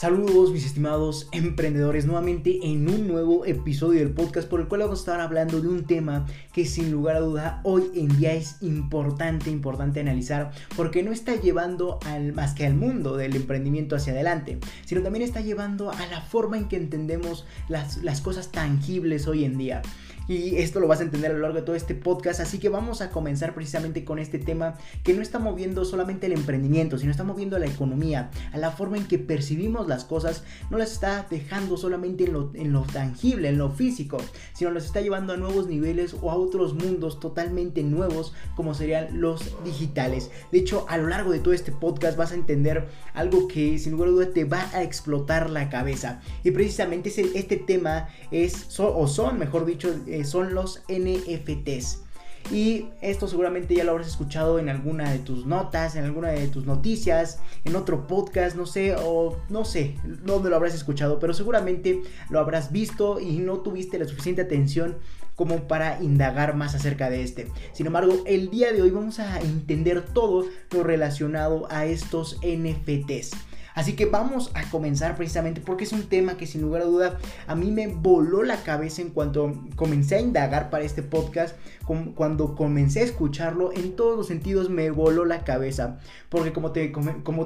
Saludos mis estimados emprendedores nuevamente en un nuevo episodio del podcast por el cual vamos a estar hablando de un tema que sin lugar a duda hoy en día es importante, importante analizar porque no está llevando al, más que al mundo del emprendimiento hacia adelante, sino también está llevando a la forma en que entendemos las, las cosas tangibles hoy en día. Y esto lo vas a entender a lo largo de todo este podcast, así que vamos a comenzar precisamente con este tema que no está moviendo solamente el emprendimiento, sino está moviendo a la economía, a la forma en que percibimos las cosas, no las está dejando solamente en lo, en lo tangible, en lo físico, sino las está llevando a nuevos niveles o a otros mundos totalmente nuevos como serían los digitales. De hecho, a lo largo de todo este podcast vas a entender algo que sin lugar a dudas te va a explotar la cabeza. Y precisamente este tema es, o son, mejor dicho, eh, son los NFTs. Y esto seguramente ya lo habrás escuchado en alguna de tus notas, en alguna de tus noticias, en otro podcast, no sé, o no sé dónde lo habrás escuchado, pero seguramente lo habrás visto y no tuviste la suficiente atención como para indagar más acerca de este. Sin embargo, el día de hoy vamos a entender todo lo relacionado a estos NFTs. Así que vamos a comenzar precisamente porque es un tema que sin lugar a duda a mí me voló la cabeza en cuanto comencé a indagar para este podcast, cuando comencé a escucharlo, en todos los sentidos me voló la cabeza. Porque como te,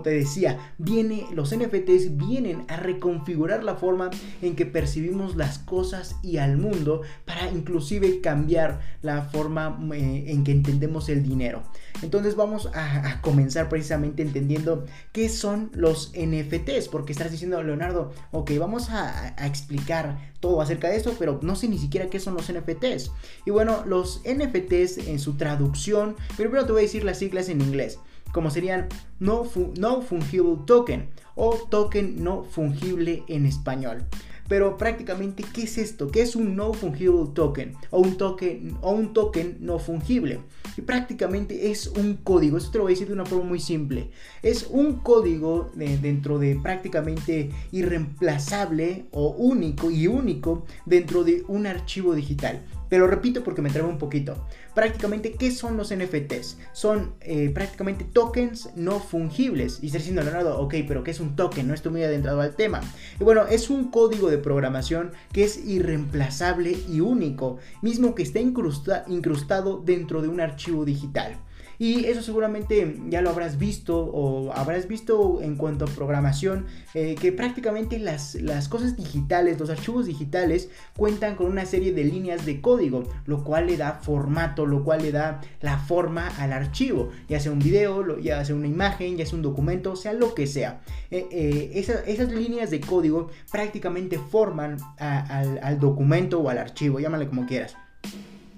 te decía, viene, los NFTs vienen a reconfigurar la forma en que percibimos las cosas y al mundo para inclusive cambiar la forma eh, en que entendemos el dinero. Entonces vamos a, comenzar precisamente entendiendo qué son los NFTs, porque estás diciendo, Leonardo, ok, vamos a, explicar todo acerca de esto, pero no sé ni siquiera qué son los NFTs. Y bueno, los NFTs en su traducción, primero te voy a decir las siglas en inglés, como serían no, no fungible token o token no fungible en español. Pero prácticamente, ¿qué es esto? ¿Qué es un no fungible token? O un token, o un token no fungible. Y prácticamente es un código. Esto te lo voy a decir de una forma muy simple. Es un código dentro de prácticamente irreemplazable o único y único dentro de un archivo digital. Te lo repito porque me traigo un poquito. Prácticamente, ¿qué son los NFTs? Son eh, prácticamente tokens no fungibles. Y está diciendo Leonardo, ok, pero ¿qué es un token? No estoy muy adentrado al tema. Y bueno, es un código de programación que es irreemplazable y único, mismo que está incrustado dentro de un archivo digital. Y eso seguramente ya lo habrás visto o habrás visto en cuanto a programación, eh, que prácticamente las, las cosas digitales, los archivos digitales, cuentan con una serie de líneas de código, lo cual le da formato, lo cual le da la forma al archivo, ya sea un video, ya sea una imagen, ya sea un documento, sea lo que sea. Eh, eh, esas líneas de código prácticamente forman al, al documento o al archivo, llámale como quieras.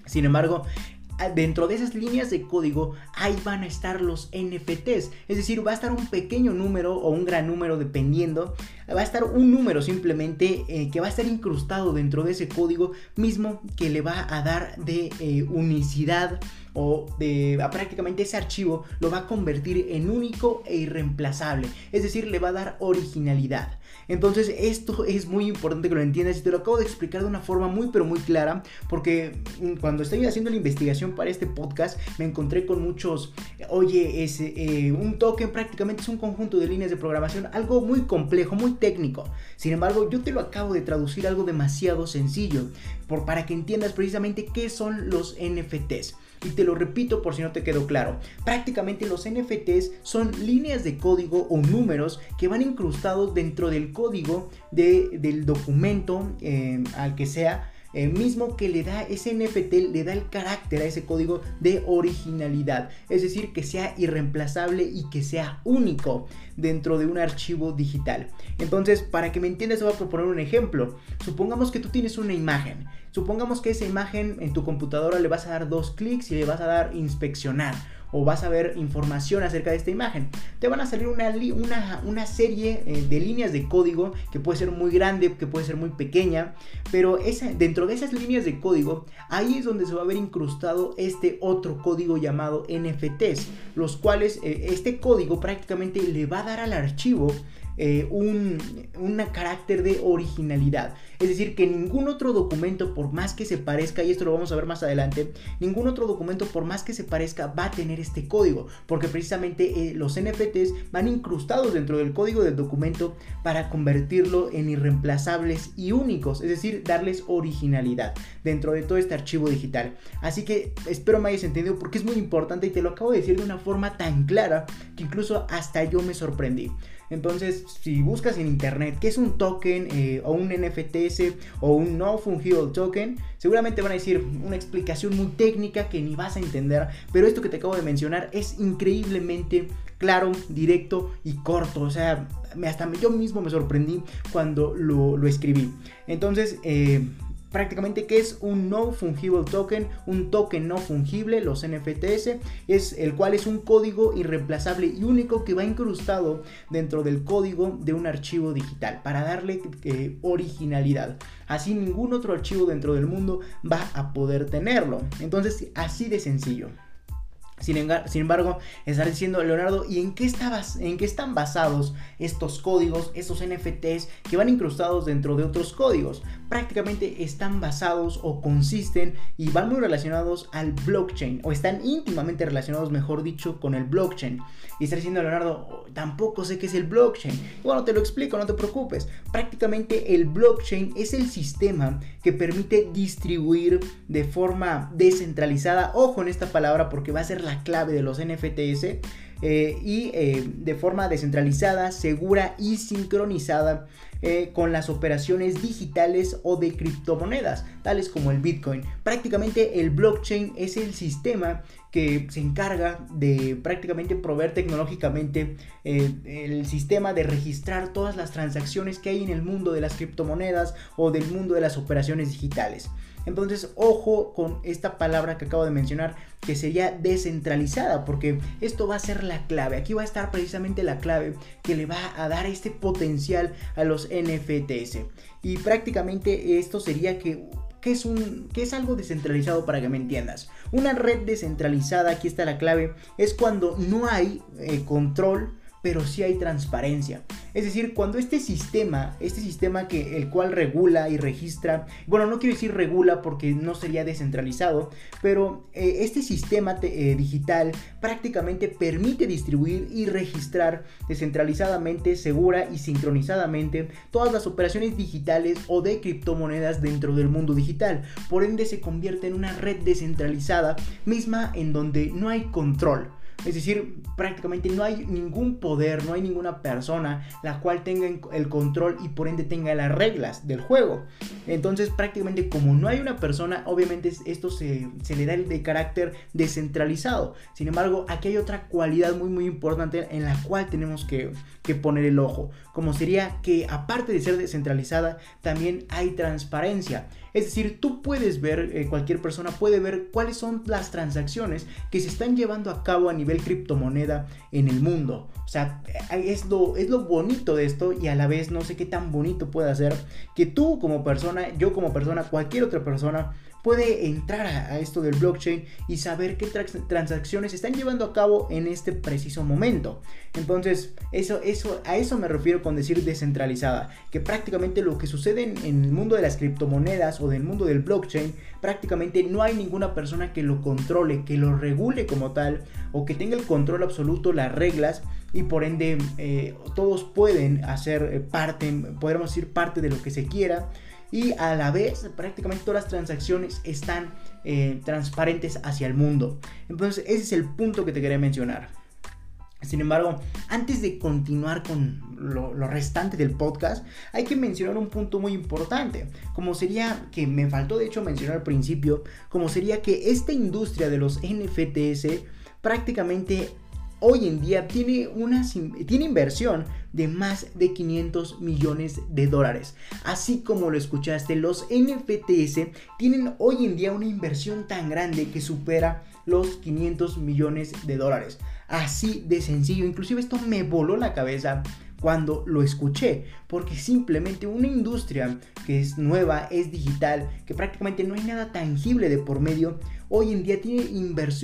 Sin embargo, dentro de esas líneas de código ahí van a estar los NFTs. Es decir, va a estar un pequeño número o un gran número dependiendo. Va a estar un número simplemente eh, que va a estar incrustado dentro de ese código mismo que le va a dar de eh, unicidad o de prácticamente ese archivo lo va a convertir en único e irreemplazable. Es decir, le va a dar originalidad. Entonces esto es muy importante que lo entiendas y te lo acabo de explicar de una forma muy pero muy clara porque mm, cuando estoy haciendo la investigación para este podcast me encontré con muchos, oye, es, eh, un token prácticamente es un conjunto de líneas de programación, algo muy complejo, muy técnico. Sin embargo, yo te lo acabo de traducir algo demasiado sencillo por, para que entiendas precisamente qué son los NFTs. Y te lo repito por si no te quedó claro. Prácticamente los NFTs son líneas de código o números que van incrustados dentro del código del documento eh, al que sea el mismo que le da ese NFT, le da el carácter a ese código de originalidad, es decir, que sea irreemplazable y que sea único dentro de un archivo digital. Entonces, para que me entiendas, voy a proponer un ejemplo. Supongamos que tú tienes una imagen. Supongamos que esa imagen en tu computadora le vas a dar dos clics y le vas a dar inspeccionar o vas a ver información acerca de esta imagen. Te van a salir una, una, una serie eh, de líneas de código que puede ser muy grande, que puede ser muy pequeña, pero esa, dentro de esas líneas de código, ahí es donde se va a ver incrustado este otro código llamado NFTs, los cuales eh, este código prácticamente le va a dar al archivo eh, un, un carácter de originalidad. Es decir, que ningún otro documento, por más que se parezca, y esto lo vamos a ver más adelante, ningún otro documento, por más que se parezca, va a tener este código, porque precisamente eh, los NFTs van incrustados dentro del código del documento para convertirlo en irreemplazables y únicos, es decir, darles originalidad dentro de todo este archivo digital. Así que espero me hayas entendido porque es muy importante y te lo acabo de decir de una forma tan clara que incluso hasta yo me sorprendí. Entonces, si buscas en internet qué es un token eh, o un NFTs o un no fungible token, seguramente van a decir una explicación muy técnica que ni vas a entender, pero esto que te acabo de mencionar es increíblemente claro, directo y corto. O sea, hasta yo mismo me sorprendí cuando lo, lo escribí. Entonces, eh, prácticamente que es un no fungible token, un token no fungible, los NFTs, es el cual es un código irreemplazable y único que va incrustado dentro del código de un archivo digital para darle eh, originalidad. Así ningún otro archivo dentro del mundo va a poder tenerlo. Entonces, así de sencillo. Sin, embargo, estar diciendo, Leonardo, ¿y en qué, estabas, en qué están basados estos códigos, estos NFTs que van incrustados dentro de otros códigos? Prácticamente están basados o consisten y van muy relacionados al blockchain, o están íntimamente relacionados, mejor dicho, con el blockchain. Y estar diciendo, Leonardo, tampoco sé qué es el blockchain. Bueno, te lo explico, no te preocupes. Prácticamente el blockchain es el sistema que permite distribuir de forma descentralizada, ojo en esta palabra porque va a ser la clave de los NFTs, eh, y eh, de forma descentralizada, segura y sincronizada eh, con las operaciones digitales o de criptomonedas, tales como el Bitcoin. Prácticamente el blockchain es el sistema que se encarga de prácticamente proveer tecnológicamente el sistema de registrar todas las transacciones que hay en el mundo de las criptomonedas o del mundo de las operaciones digitales. Entonces, ojo con esta palabra que acabo de mencionar, que sería descentralizada, porque esto va a ser la clave. Aquí va a estar precisamente la clave que le va a dar este potencial a los NFTs. Y prácticamente esto sería que ¿Qué es, un, es algo descentralizado para que me entiendas? Una red descentralizada, aquí está la clave, es cuando no hay eh, control pero sí hay transparencia. Es decir, cuando este sistema, este sistema que el cual regula y registra, bueno, no quiero decir regula porque no sería descentralizado, pero eh, este sistema eh, digital prácticamente permite distribuir y registrar descentralizadamente, segura y sincronizadamente todas las operaciones digitales o de criptomonedas dentro del mundo digital. Por ende se convierte en una red descentralizada misma en donde no hay control. Es decir, prácticamente no hay ningún poder, no hay ninguna persona la cual tenga el control y por ende tenga las reglas del juego. Entonces prácticamente como no hay una persona, obviamente esto se, le da el de carácter descentralizado. Sin embargo, aquí hay otra cualidad muy muy importante en la cual tenemos que, que poner el ojo. Como sería que aparte de ser descentralizada, también hay transparencia. Es decir, tú puedes ver, eh, cualquier persona puede ver cuáles son las transacciones que se están llevando a cabo a nivel criptomoneda en el mundo. O sea, es lo, es lo bonito de esto y a la vez no sé qué tan bonito puede ser que tú como persona, yo como persona, cualquier otra persona puede entrar a, esto del blockchain y saber qué transacciones se están llevando a cabo en este preciso momento. Entonces, eso, eso, a eso me refiero con decir descentralizada, que prácticamente lo que sucede en, en el mundo de las criptomonedas o del mundo del blockchain, prácticamente no hay ninguna persona que lo controle, que lo regule como tal, o que tenga el control absoluto, las reglas, y por ende eh, todos pueden hacer eh, parte, podemos decir parte de lo que se quiera y a la vez prácticamente todas las transacciones están eh, transparentes hacia el mundo. Entonces ese es el punto que te quería mencionar. Sin embargo, antes de continuar con lo, restante del podcast, hay que mencionar un punto muy importante, como sería, que me faltó de hecho mencionar al principio, como sería que esta industria de los NFTs prácticamente hoy en día tiene, una, tiene inversión de más de 500 millones de dólares. Así como lo escuchaste, los NFTs tienen hoy en día una inversión tan grande que supera los 500 millones de dólares. Así de sencillo, inclusive esto me voló la cabeza cuando lo escuché, porque simplemente una industria que es nueva, es digital, que prácticamente no hay nada tangible de por medio, hoy en día tiene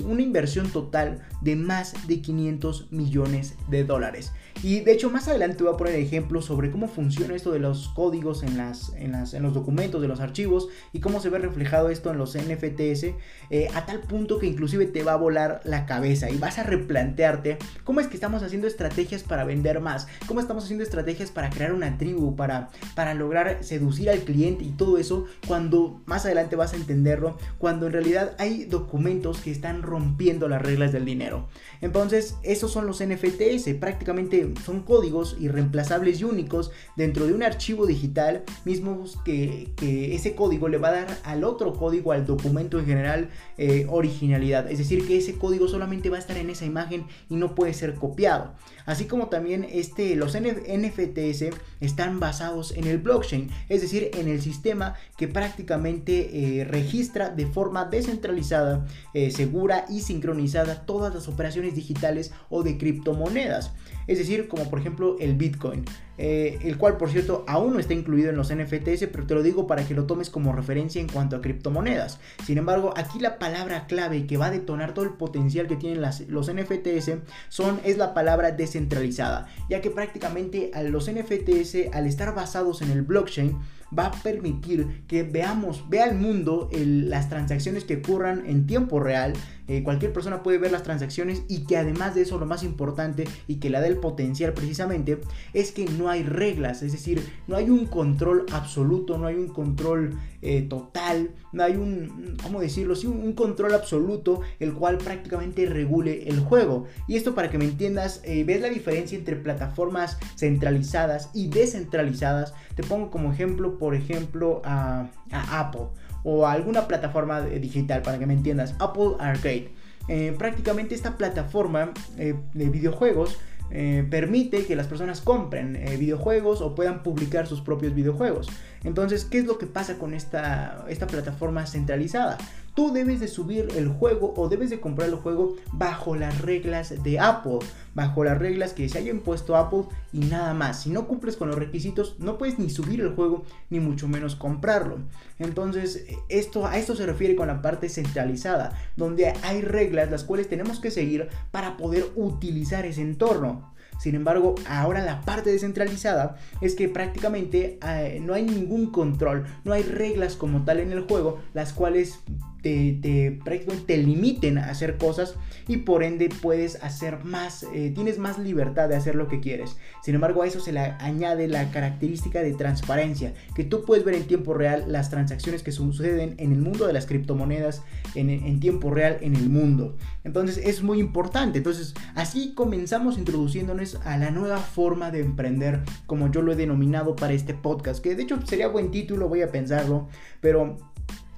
una inversión total de más de 500 millones de dólares. Y de hecho más adelante voy a poner ejemplos sobre cómo funciona esto de los códigos en, las, en, los documentos, de los archivos y cómo se ve reflejado esto en los NFTs eh, a tal punto que inclusive te va a volar la cabeza y vas a replantearte cómo es que estamos haciendo estrategias para vender más, cómo estamos haciendo estrategias para crear una tribu, para, para lograr seducir al cliente y todo eso cuando más adelante vas a entenderlo, cuando en realidad hay documentos que están rompiendo las reglas del dinero. Entonces, esos son los NFTs, prácticamente son códigos irreemplazables y únicos dentro de un archivo digital, mismos que, ese código le va a dar al otro código, al documento en general, eh, originalidad. Es decir, que ese código solamente va a estar en esa imagen y no puede ser copiado. Así como también este, los NFTs están basados en el blockchain, es decir, en el sistema que prácticamente eh, registra de forma descentralizada, eh, segura y sincronizada todas las operaciones digitales o de criptomonedas. Es decir, como por ejemplo el Bitcoin. Eh, el cual por cierto aún no está incluido en los NFTs, pero te lo digo para que lo tomes como referencia en cuanto a criptomonedas. Sin embargo, aquí la palabra clave que va a detonar todo el potencial que tienen los NFTs son, es la palabra descentralizada, ya que prácticamente a los NFTs, al estar basados en el blockchain, va a permitir que veamos, vea el mundo las transacciones que ocurran en tiempo real. Eh, cualquier persona puede ver las transacciones y que además de eso lo más importante y que la da el potencial precisamente es que no hay reglas, es decir, no hay un control absoluto, no hay un control eh, total, no hay un, ¿cómo decirlo? Sí, un, control absoluto el cual prácticamente regule el juego. Y esto para que me entiendas, eh, ves la diferencia entre plataformas centralizadas y descentralizadas. Te pongo como ejemplo, por ejemplo, a, Apple o a alguna plataforma digital para que me entiendas. Apple Arcade. Eh, prácticamente esta plataforma de videojuegos eh, permite que las personas compren eh, videojuegos o puedan publicar sus propios videojuegos. Entonces, ¿qué es lo que pasa con esta, esta plataforma centralizada? Tú debes de subir el juego o debes de comprar el juego bajo las reglas de Apple, bajo las reglas que se haya impuesto Apple y nada más. Si no cumples con los requisitos, no puedes ni subir el juego ni mucho menos comprarlo. Entonces, esto a esto se refiere con la parte centralizada, donde hay reglas las cuales tenemos que seguir para poder utilizar ese entorno. Sin embargo, ahora la parte descentralizada es que prácticamente eh, no hay ningún control, no hay reglas como tal en el juego, las cuales te, prácticamente te limiten a hacer cosas y por ende puedes hacer más, eh, tienes más libertad de hacer lo que quieres. Sin embargo, a eso se le añade la característica de transparencia, que tú puedes ver en tiempo real las transacciones que suceden en el mundo de las criptomonedas en, en tiempo real en el mundo. Entonces es muy importante. Entonces así comenzamos introduciéndonos a la nueva forma de emprender, como yo lo he denominado para este podcast, que de hecho sería buen título, voy a pensarlo, pero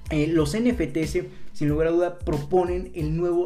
eh, los NFTs, sin lugar a duda, proponen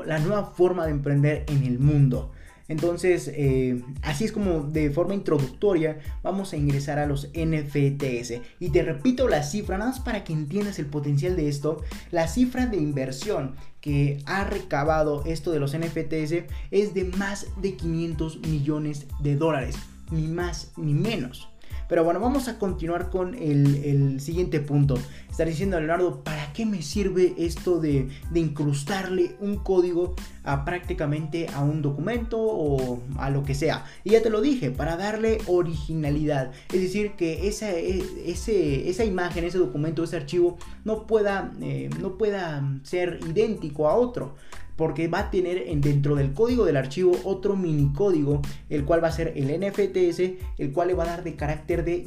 la nueva forma de emprender en el mundo. Entonces, eh, así es como de forma introductoria vamos a ingresar a los NFTs. Y te repito la cifra, nada más para que entiendas el potencial de esto. La cifra de inversión que ha recabado esto de los NFTs es de más de 500 millones de dólares. Ni más ni menos. Pero bueno, vamos a continuar con el, siguiente punto. Estar diciendo Leonardo, ¿para qué me sirve esto de, incrustarle un código a prácticamente a un documento o a lo que sea? Y ya te lo dije, para darle originalidad. Es decir, que esa, e, esa imagen, ese documento, ese archivo no pueda, eh, no pueda ser idéntico a otro porque va a tener dentro del código del archivo otro mini código, el cual va a ser el NFTs, el cual le va a dar de carácter de,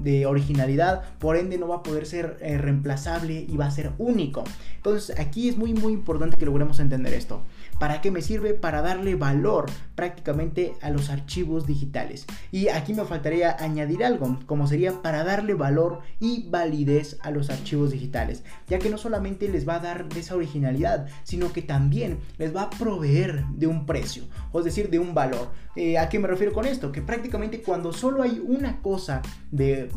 de originalidad, por ende no va a poder ser eh, reemplazable y va a ser único. Entonces aquí es muy muy importante que logremos entender esto. ¿Para qué me sirve? Para darle valor prácticamente a los archivos digitales. Y aquí me faltaría añadir algo, como sería para darle valor y validez a los archivos digitales, ya que no solamente les va a dar esa originalidad, sino que también les va a proveer de un precio, o es decir, de un valor. Eh, ¿A qué me refiero con esto? Que prácticamente cuando solo hay una cosa de,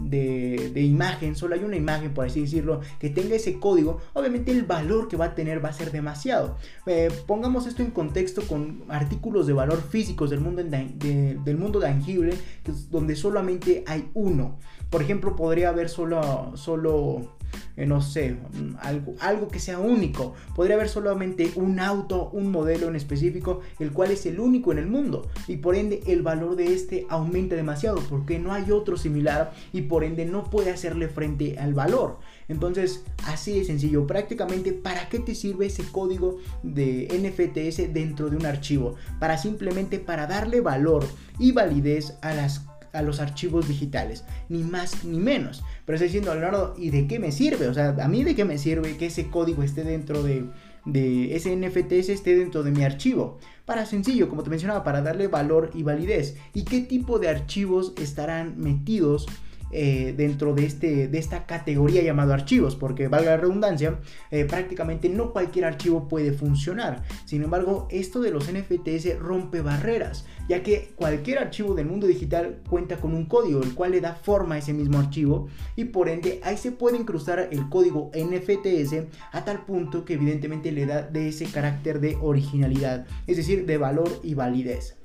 imagen, solo hay una imagen, por así decirlo, que tenga ese código, obviamente el valor que va a tener va a ser demasiado. Eh, pongamos esto en contexto con artículos de valor físicos del mundo, del mundo tangible, donde solamente hay uno. Por ejemplo, podría haber solo, solo eh, no sé, algo, algo que sea único. Podría haber solamente un auto, un modelo en específico, el cual es el único en el mundo. Y por ende el valor de este aumenta demasiado porque no hay otro similar y por ende no puede hacerle frente al valor. Entonces, así de sencillo, prácticamente, ¿para qué te sirve ese código de NFTs dentro de un archivo? Para simplemente para darle valor y validez a las a los archivos digitales, ni más ni menos. Pero estoy diciendo, Leonardo, ¿y de qué me sirve? O sea, ¿a mí de qué me sirve que ese código esté dentro de, de ese NFTs esté dentro de mi archivo? Para sencillo, como te mencionaba, para darle valor y validez. ¿Y qué tipo de archivos estarán metidos? Eh, dentro de, este, de esta categoría llamado archivos, porque valga la redundancia, eh, prácticamente no cualquier archivo puede funcionar. Sin embargo, esto de los NFTs rompe barreras, ya que cualquier archivo del mundo digital cuenta con un código, el cual le da forma a ese mismo archivo y por ende ahí se puede incrustar el código NFTs a tal punto que evidentemente le da de ese carácter de originalidad, es decir, de valor y validez.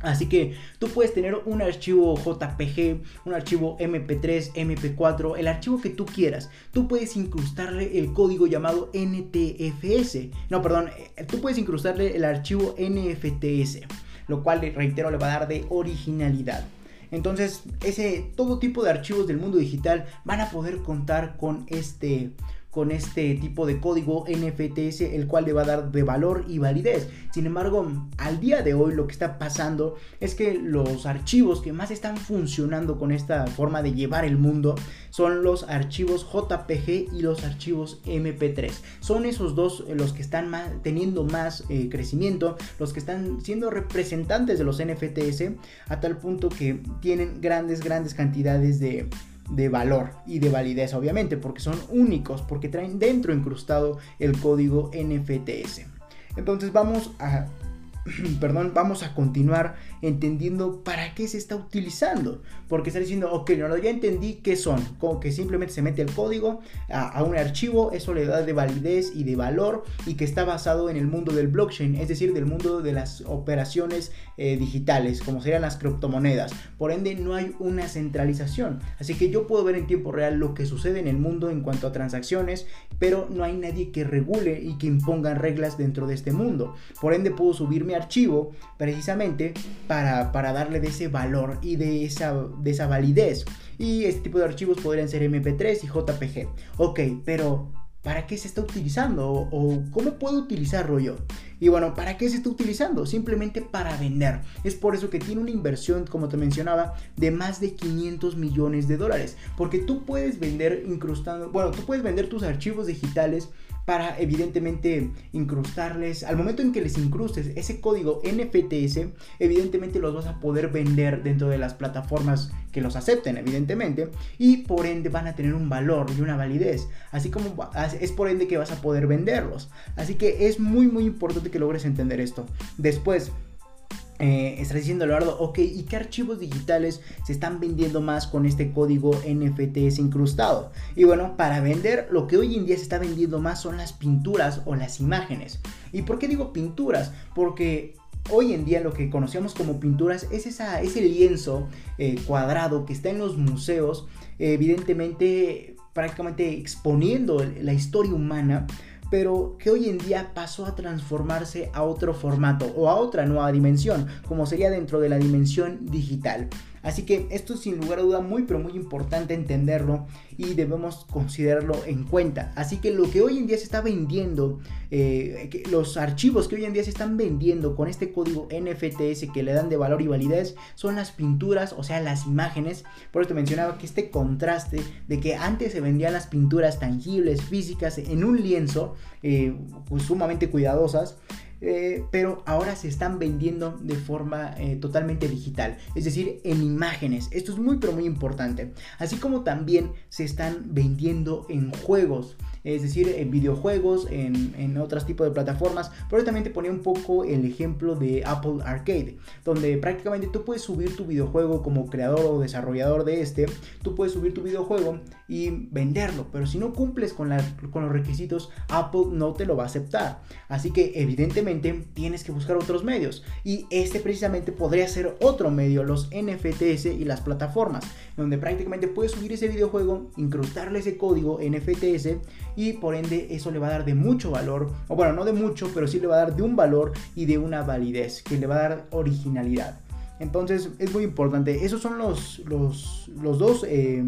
Así que tú puedes tener un archivo JPG, un archivo MP3, MP4, el archivo que tú quieras. Tú puedes incrustarle el código llamado NTFS. No, perdón, eh, tú puedes incrustarle el archivo NFTS, lo cual, reitero, le va a dar de originalidad. Entonces, ese todo tipo de archivos del mundo digital van a poder contar con este con este tipo de código NFTs, el cual le va a dar de valor y validez. Sin embargo, al día de hoy lo que está pasando es que los archivos que más están funcionando con esta forma de llevar el mundo son los archivos JPG y los archivos MP3. Son esos dos eh, los que están teniendo más eh, crecimiento, los que están siendo representantes de los NFTs a tal punto que tienen grandes, grandes cantidades de de valor y de validez, obviamente, porque son únicos, porque traen dentro incrustado el código NFTS. Entonces vamos a perdón, vamos a continuar entendiendo para qué se está utilizando. Porque está diciendo, ok, no, ya entendí qué son. Como que simplemente se mete el código a, un archivo, eso le da de validez y de valor y que está basado en el mundo del blockchain, es decir, del mundo de las operaciones eh, digitales, como serían las criptomonedas. Por ende, no hay una centralización. Así que yo puedo ver en tiempo real lo que sucede en el mundo en cuanto a transacciones, pero no hay nadie que regule y que imponga reglas dentro de este mundo. Por ende, puedo subirme archivo precisamente para, para darle de ese valor y de esa, de esa validez. Y este tipo de archivos podrían ser MP3 y JPG. Ok, pero ¿para qué se está utilizando? ¿O, cómo puedo utilizarlo yo? Y bueno, ¿para qué se está utilizando? Simplemente para vender. Es por eso que tiene una inversión, como te mencionaba, de más de 500 millones de dólares. Porque tú puedes vender incrustando, bueno, tú puedes vender tus archivos digitales para evidentemente incrustarles, al momento en que les incrustes ese código NFTs, evidentemente los vas a poder vender dentro de las plataformas que los acepten, evidentemente, y por ende van a tener un valor y una validez, así como es por ende que vas a poder venderlos. Así que es muy muy importante que logres entender esto. Después, eh, diciendo Eduardo, ok, ¿y qué archivos digitales se están vendiendo más con este código NFTs incrustado? Y bueno, para vender, lo que hoy en día se está vendiendo más son las pinturas o las imágenes. ¿Y por qué digo pinturas? Porque hoy en día lo que conocemos como pinturas es esa, ese lienzo eh, cuadrado que está en los museos, evidentemente prácticamente exponiendo la historia humana pero que hoy en día pasó a transformarse a otro formato o a otra nueva dimensión, como sería dentro de la dimensión digital. Así que esto es sin lugar a duda muy pero muy importante entenderlo y debemos considerarlo en cuenta. Así que lo que hoy en día se está vendiendo, eh, los archivos que hoy en día se están vendiendo con este código NFTS que le dan de valor y validez son las pinturas, o sea, las imágenes. Por eso te mencionaba que este contraste de que antes se vendían las pinturas tangibles, físicas, en un lienzo, eh, pues sumamente cuidadosas. Eh, pero ahora se están vendiendo de forma eh, totalmente digital, es decir, en imágenes. Esto es muy pero muy importante. Así como también se están vendiendo en juegos es decir, en videojuegos, en, en otros tipos de plataformas. Pero también te ponía un poco el ejemplo de Apple Arcade, donde prácticamente tú puedes subir tu videojuego como creador o desarrollador de este, tú puedes subir tu videojuego y venderlo, pero si no cumples con, con los requisitos, Apple no te lo va a aceptar. Así que evidentemente tienes que buscar otros medios. Y este precisamente podría ser otro medio, los NFTs y las plataformas, donde prácticamente puedes subir ese videojuego, incrustarle ese código NFTs y por ende eso le va a dar de mucho valor, o bueno, no de mucho, pero sí le va a dar de un valor y de una validez, que le va a dar originalidad. Entonces es muy importante. Esos son los, los, los dos eh,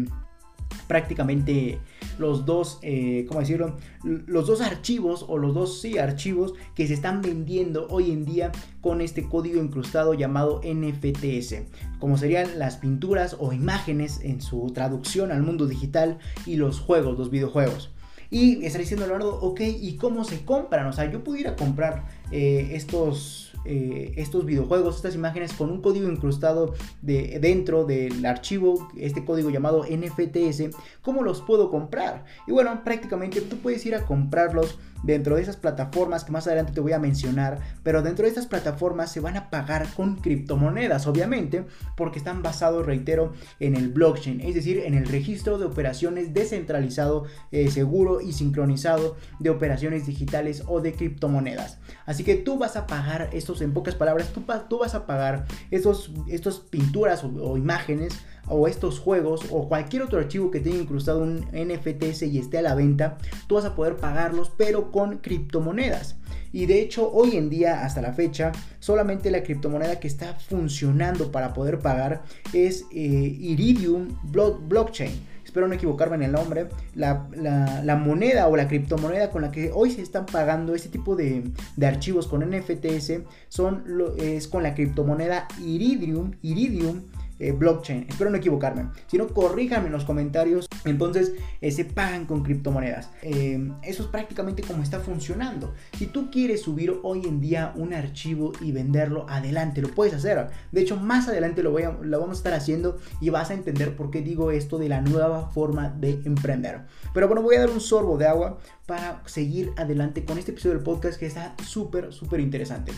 prácticamente los dos, eh, ¿cómo decirlo? Los dos archivos o los dos, sí, archivos que se están vendiendo hoy en día con este código incrustado llamado NFTs, como serían las pinturas o imágenes en su traducción al mundo digital y los juegos, los videojuegos. Y está diciendo Leonardo, ok, ¿y cómo se compran? O sea, yo pudiera comprar eh, estos eh, estos videojuegos, estas imágenes con un código incrustado de, dentro del archivo, este código llamado NFTs, ¿cómo los puedo comprar? Y bueno, prácticamente tú puedes ir a comprarlos dentro de esas plataformas que más adelante te voy a mencionar, pero dentro de estas plataformas se van a pagar con criptomonedas, obviamente, porque están basados, reitero, en el blockchain, es decir, en el registro de operaciones descentralizado, eh, seguro y sincronizado de operaciones digitales o de criptomonedas. Así que tú vas a pagar estos, en pocas palabras, tú, vas a pagar estos, estos pinturas o imágenes o estos juegos o cualquier otro archivo que tenga incrustado un NFTs y esté a la venta, tú vas a poder pagarlos pero con criptomonedas. Y de hecho hoy en día hasta la fecha solamente la criptomoneda que está funcionando para poder pagar es eh, Iridium Blockchain espero no equivocarme en el nombre, la, moneda o la criptomoneda con la que hoy se están pagando este tipo de, archivos con NFTs son, es con la criptomoneda Iridium, Iridium eh, blockchain. Espero no equivocarme. Si no, corríjanme en los comentarios. Entonces, eh, se pagan con criptomonedas. Eh, eso es prácticamente como está funcionando. Si tú quieres subir hoy en día un archivo y venderlo, adelante, lo puedes hacer. De hecho, más adelante lo, lo vamos a estar haciendo y vas a entender por qué digo esto de la nueva forma de emprender. Pero bueno, voy a dar un sorbo de agua para seguir adelante con este episodio del podcast que está súper, súper interesante.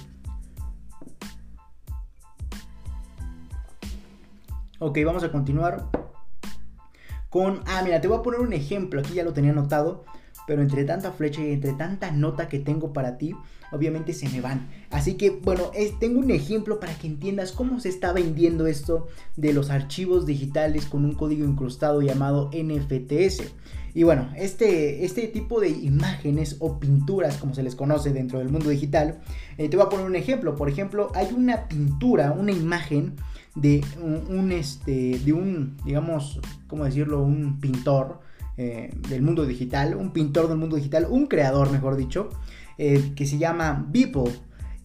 Ok, vamos a continuar con... Ah, mira, te voy a poner un ejemplo. Aquí ya lo tenía anotado. Pero entre tanta flecha y entre tanta nota que tengo para ti, obviamente se me van. Así que, bueno, tengo un ejemplo para que entiendas cómo se está vendiendo esto de los archivos digitales con un código incrustado llamado NFTs. Y bueno, este, este tipo de imágenes o pinturas, como se les conoce dentro del mundo digital, eh, te voy a poner un ejemplo. Por ejemplo, hay una pintura, una imagen de un, este, de un, digamos, ¿cómo decirlo? Un pintor eh, del mundo digital, un pintor del mundo digital, un creador, mejor dicho, eh, que se llama Beeple.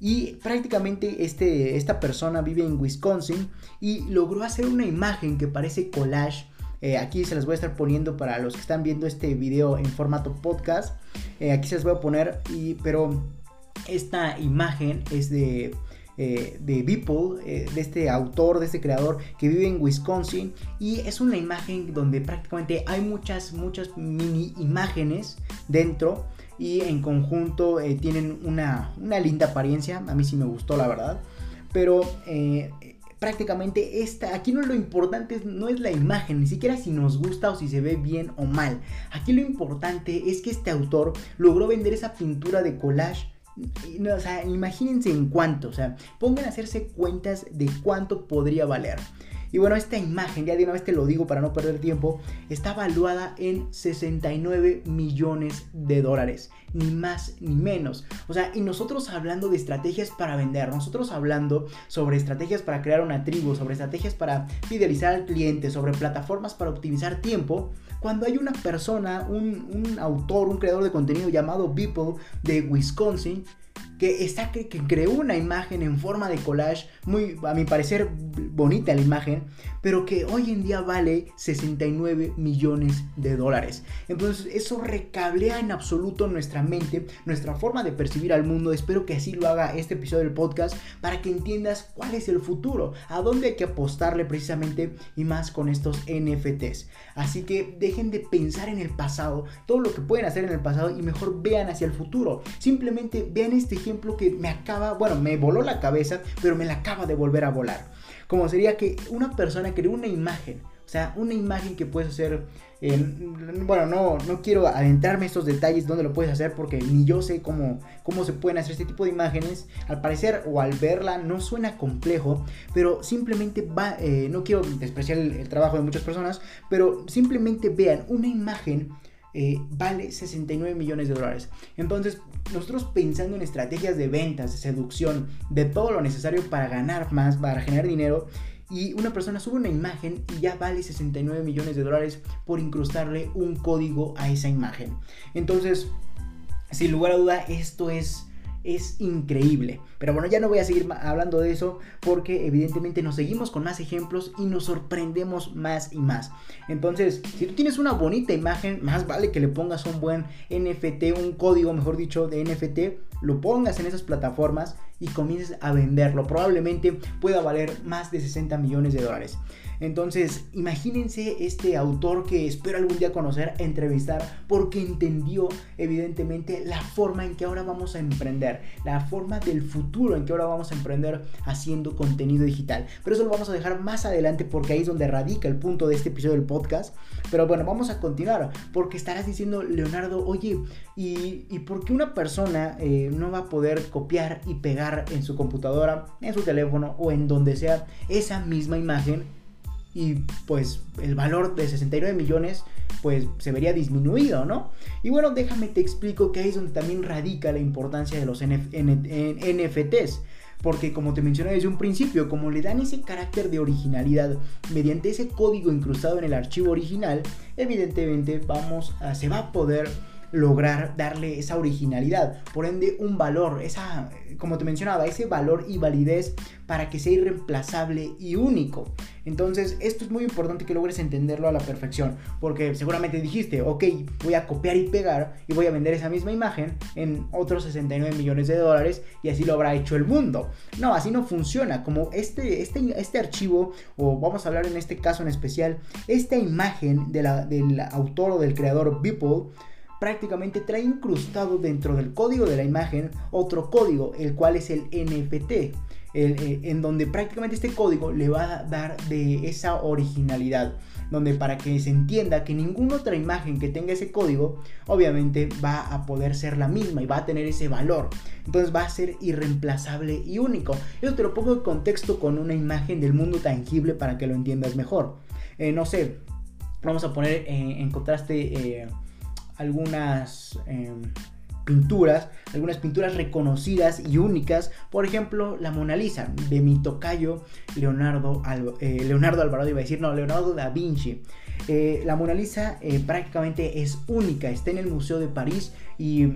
Y prácticamente este, esta persona vive en Wisconsin y logró hacer una imagen que parece collage. Eh, aquí se las voy a estar poniendo para los que están viendo este video en formato podcast. aquí se las voy a poner, y, pero esta imagen es de eh, de Beeple, eh, de este autor, de este creador que vive en Wisconsin. Y es una imagen donde prácticamente hay muchas, muchas mini imágenes dentro. Y en conjunto eh, tienen una, linda apariencia. A mí sí me gustó, la verdad. Pero prácticamente esta, aquí no lo importante no es la imagen, ni siquiera si nos gusta o si se ve bien o mal. Aquí lo importante es que este autor logró vender esa pintura de collage no, o sea, imagínense en cuánto, o sea, pongan a hacerse cuentas de cuánto podría valer. Y bueno, esta imagen, ya de una vez te lo digo para no perder tiempo, está valuada en 69 millones de dólares, ni más ni menos. O sea, y nosotros hablando de estrategias para vender, nosotros hablando sobre estrategias para crear una tribu, sobre estrategias para fidelizar al cliente, sobre plataformas para optimizar tiempo, cuando hay una persona, un, autor, un creador de contenido llamado Beeple de Wisconsin, que, está, que, creó una imagen en forma de collage, muy, a mi parecer, bonita la imagen, pero que hoy en día vale 69 millones de dólares. Entonces eso recablea en absoluto nuestra mente, nuestra forma de percibir al mundo. Espero que así lo haga este episodio del podcast para que entiendas cuál es el futuro, a dónde hay que apostarle precisamente y más con estos NFTs. Así que dejen de pensar en el pasado, todo lo que pueden hacer en el pasado y mejor vean hacia el futuro. Simplemente vean este ejemplo que me acaba, bueno, me voló la cabeza, pero me la acaba de volver a volar. Como sería que una persona creó una imagen, o sea, una imagen que puedes hacer bueno, no, no quiero adentrarme en estos detalles donde lo puedes hacer porque ni yo sé cómo, cómo se pueden hacer este tipo de imágenes. Al parecer o al verla no suena complejo, pero simplemente va, eh, no quiero despreciar el, trabajo de muchas personas, pero simplemente vean una imagen. Eh, vale 69 millones de dólares. Entonces, nosotros pensando en estrategias de ventas, de seducción, de todo lo necesario para ganar más, para generar dinero, y una persona sube una imagen y ya vale 69 millones de dólares por incrustarle un código a esa imagen. Entonces, sin lugar a duda, esto es es increíble. Pero bueno, ya no voy a seguir hablando de eso porque evidentemente nos seguimos con más ejemplos y nos sorprendemos más y más. Entonces, si tú tienes una bonita imagen, más vale que le pongas un buen NFT, un código, mejor dicho, de NFT, lo pongas en esas plataformas y comiences a venderlo. Probablemente pueda valer más de 60 millones de dólares. Entonces, imagínense este autor que espero algún día conocer, entrevistar, porque entendió evidentemente la forma en que ahora vamos a emprender, la forma del futuro en que ahora vamos a emprender haciendo contenido digital. Pero eso lo vamos a dejar más adelante porque ahí es donde radica el punto de este episodio del podcast. Pero bueno, vamos a continuar porque estarás diciendo, Leonardo, oye, ¿y, por qué una persona eh, no va a poder copiar y pegar en su computadora, en su teléfono o en donde sea esa misma imagen? Y pues el valor de 69 millones pues se vería disminuido, ¿no? Y bueno, déjame te explico que ahí es donde también radica la importancia de los NFTs. Porque como te mencioné desde un principio, como le dan ese carácter de originalidad mediante ese código incrustado en el archivo original, evidentemente vamos a, se va a poder lograr darle esa originalidad, por ende un valor, esa, como te mencionaba, ese valor y validez para que sea irreemplazable y único. Entonces, esto es muy importante que logres entenderlo a la perfección, porque seguramente dijiste, ok, voy a copiar y pegar y voy a vender esa misma imagen en otros 69 millones de dólares y así lo habrá hecho el mundo. No, así no funciona, como este, este, este archivo, o vamos a hablar en este caso en especial, esta imagen del autor o del creador Beeple, prácticamente trae incrustado dentro del código de la imagen otro código, el cual es el NFT. Eh, en donde prácticamente este código le va a dar de esa originalidad, donde para que se entienda que ninguna otra imagen que tenga ese código, obviamente va a poder ser la misma y va a tener ese valor. Entonces va a ser irreemplazable y único. Yo te lo pongo en contexto con una imagen del mundo tangible para que lo entiendas mejor. Eh, no sé, vamos a poner eh, en contraste algunas em, pinturas, algunas pinturas reconocidas y únicas, por ejemplo la Mona Lisa de mi tocayo Leonardo, eh, Leonardo Alvarado, iba a decir, no, Leonardo da Vinci. Eh, la Mona Lisa eh, prácticamente es única, está en el Museo de París y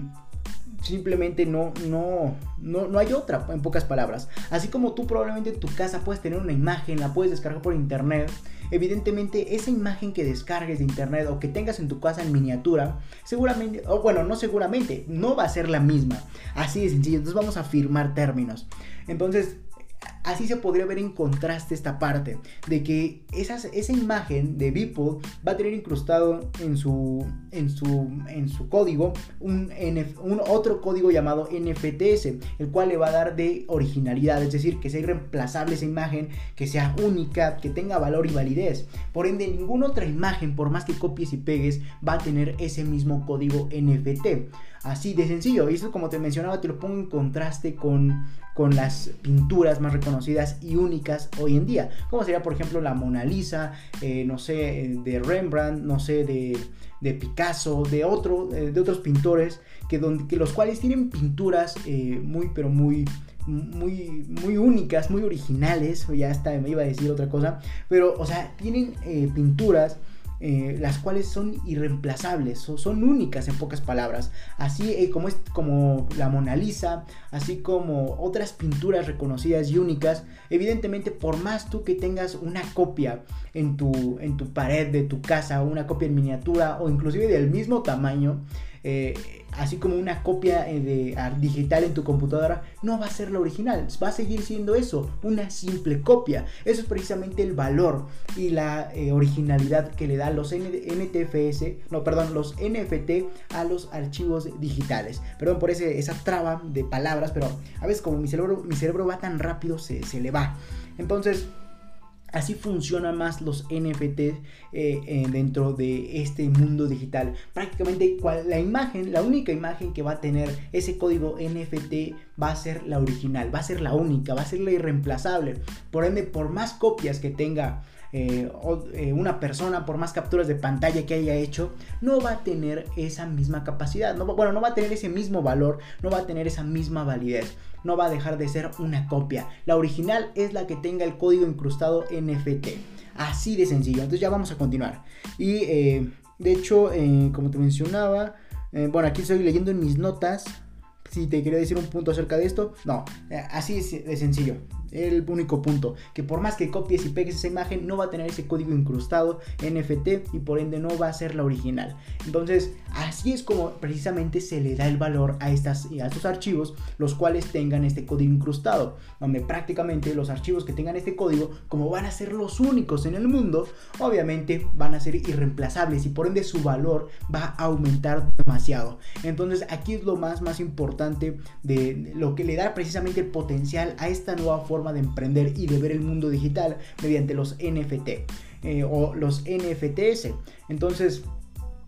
simplemente no, no, no, no hay otra, en pocas palabras. Así como tú probablemente en tu casa puedes tener una imagen, la puedes descargar por internet, evidentemente esa imagen que descargues de internet o que tengas en tu casa en miniatura, seguramente, o bueno, no seguramente, no va a ser la misma. Así de sencillo, entonces vamos a firmar términos. Entonces, así se podría ver en contraste esta parte de que esa imagen de Beeple va a tener incrustado en su, en su, en su código un, un otro código llamado NFTs, el cual le va a dar de originalidad, es decir, que sea irreemplazable esa imagen, que sea única, que tenga valor y validez. Por ende, ninguna otra imagen, por más que copies y pegues, va a tener ese mismo código NFT. Así de sencillo. Y eso, como te mencionaba, te lo pongo en contraste con, con las pinturas más reconocidas y únicas hoy en día. Como sería, por ejemplo, la Mona Lisa, eh, no sé, de Rembrandt, no sé, de, Picasso, de, otro, eh, de otros pintores, que, donde, que los cuales tienen pinturas eh, muy, pero muy muy, muy únicas, muy originales, ya hasta me iba a decir otra cosa, pero, o sea, tienen pinturas eh, las cuales son irreemplazables, son, únicas en pocas palabras, así eh, como, es, como la Mona Lisa, así como otras pinturas reconocidas y únicas, evidentemente por más tú que tengas una copia en tu, en tu pared de tu casa, una copia en miniatura o inclusive del mismo tamaño, eh, así como una copia eh, de, digital en tu computadora, no va a ser la original, va a seguir siendo eso, una simple copia. Eso es precisamente el valor y la eh, originalidad que le da los NTFS, no, perdón, los NFT a los archivos digitales. Perdón por ese, esa traba de palabras, pero a veces como mi cerebro, mi cerebro va tan rápido, se, se le va. Entonces, Así funcionan más los NFT eh, eh, dentro de este mundo digital. Prácticamente la imagen, la única imagen que va a tener ese código NFT va a ser la original, va a ser la única, va a ser la irreemplazable. Por ende, por más copias que tenga eh, una persona, por más capturas de pantalla que haya hecho, no va a tener esa misma capacidad. No, bueno, no va a tener ese mismo valor, no va a tener esa misma validez no va a dejar de ser una copia. La original es la que tenga el código incrustado NFT. Así de sencillo. Entonces ya vamos a continuar. Y eh, de hecho, eh, como te mencionaba, eh, bueno, aquí estoy leyendo en mis notas. Si te quería decir un punto acerca de esto, no, así de sencillo el único punto. Que por más que copies y pegues esa imagen, no va a tener ese código incrustado NFT y por ende no va a ser la original. Entonces, así es como precisamente se le da el valor a, estas, a estos archivos, los cuales tengan este código incrustado. Donde prácticamente los archivos que tengan este código, como van a ser los únicos en el mundo, obviamente van a ser irreemplazables y por ende su valor va a aumentar demasiado. Entonces, aquí es lo más, más importante de lo que le da precisamente el potencial a esta nueva forma de emprender y de ver el mundo digital mediante los NFT eh, o los NFTs. Entonces,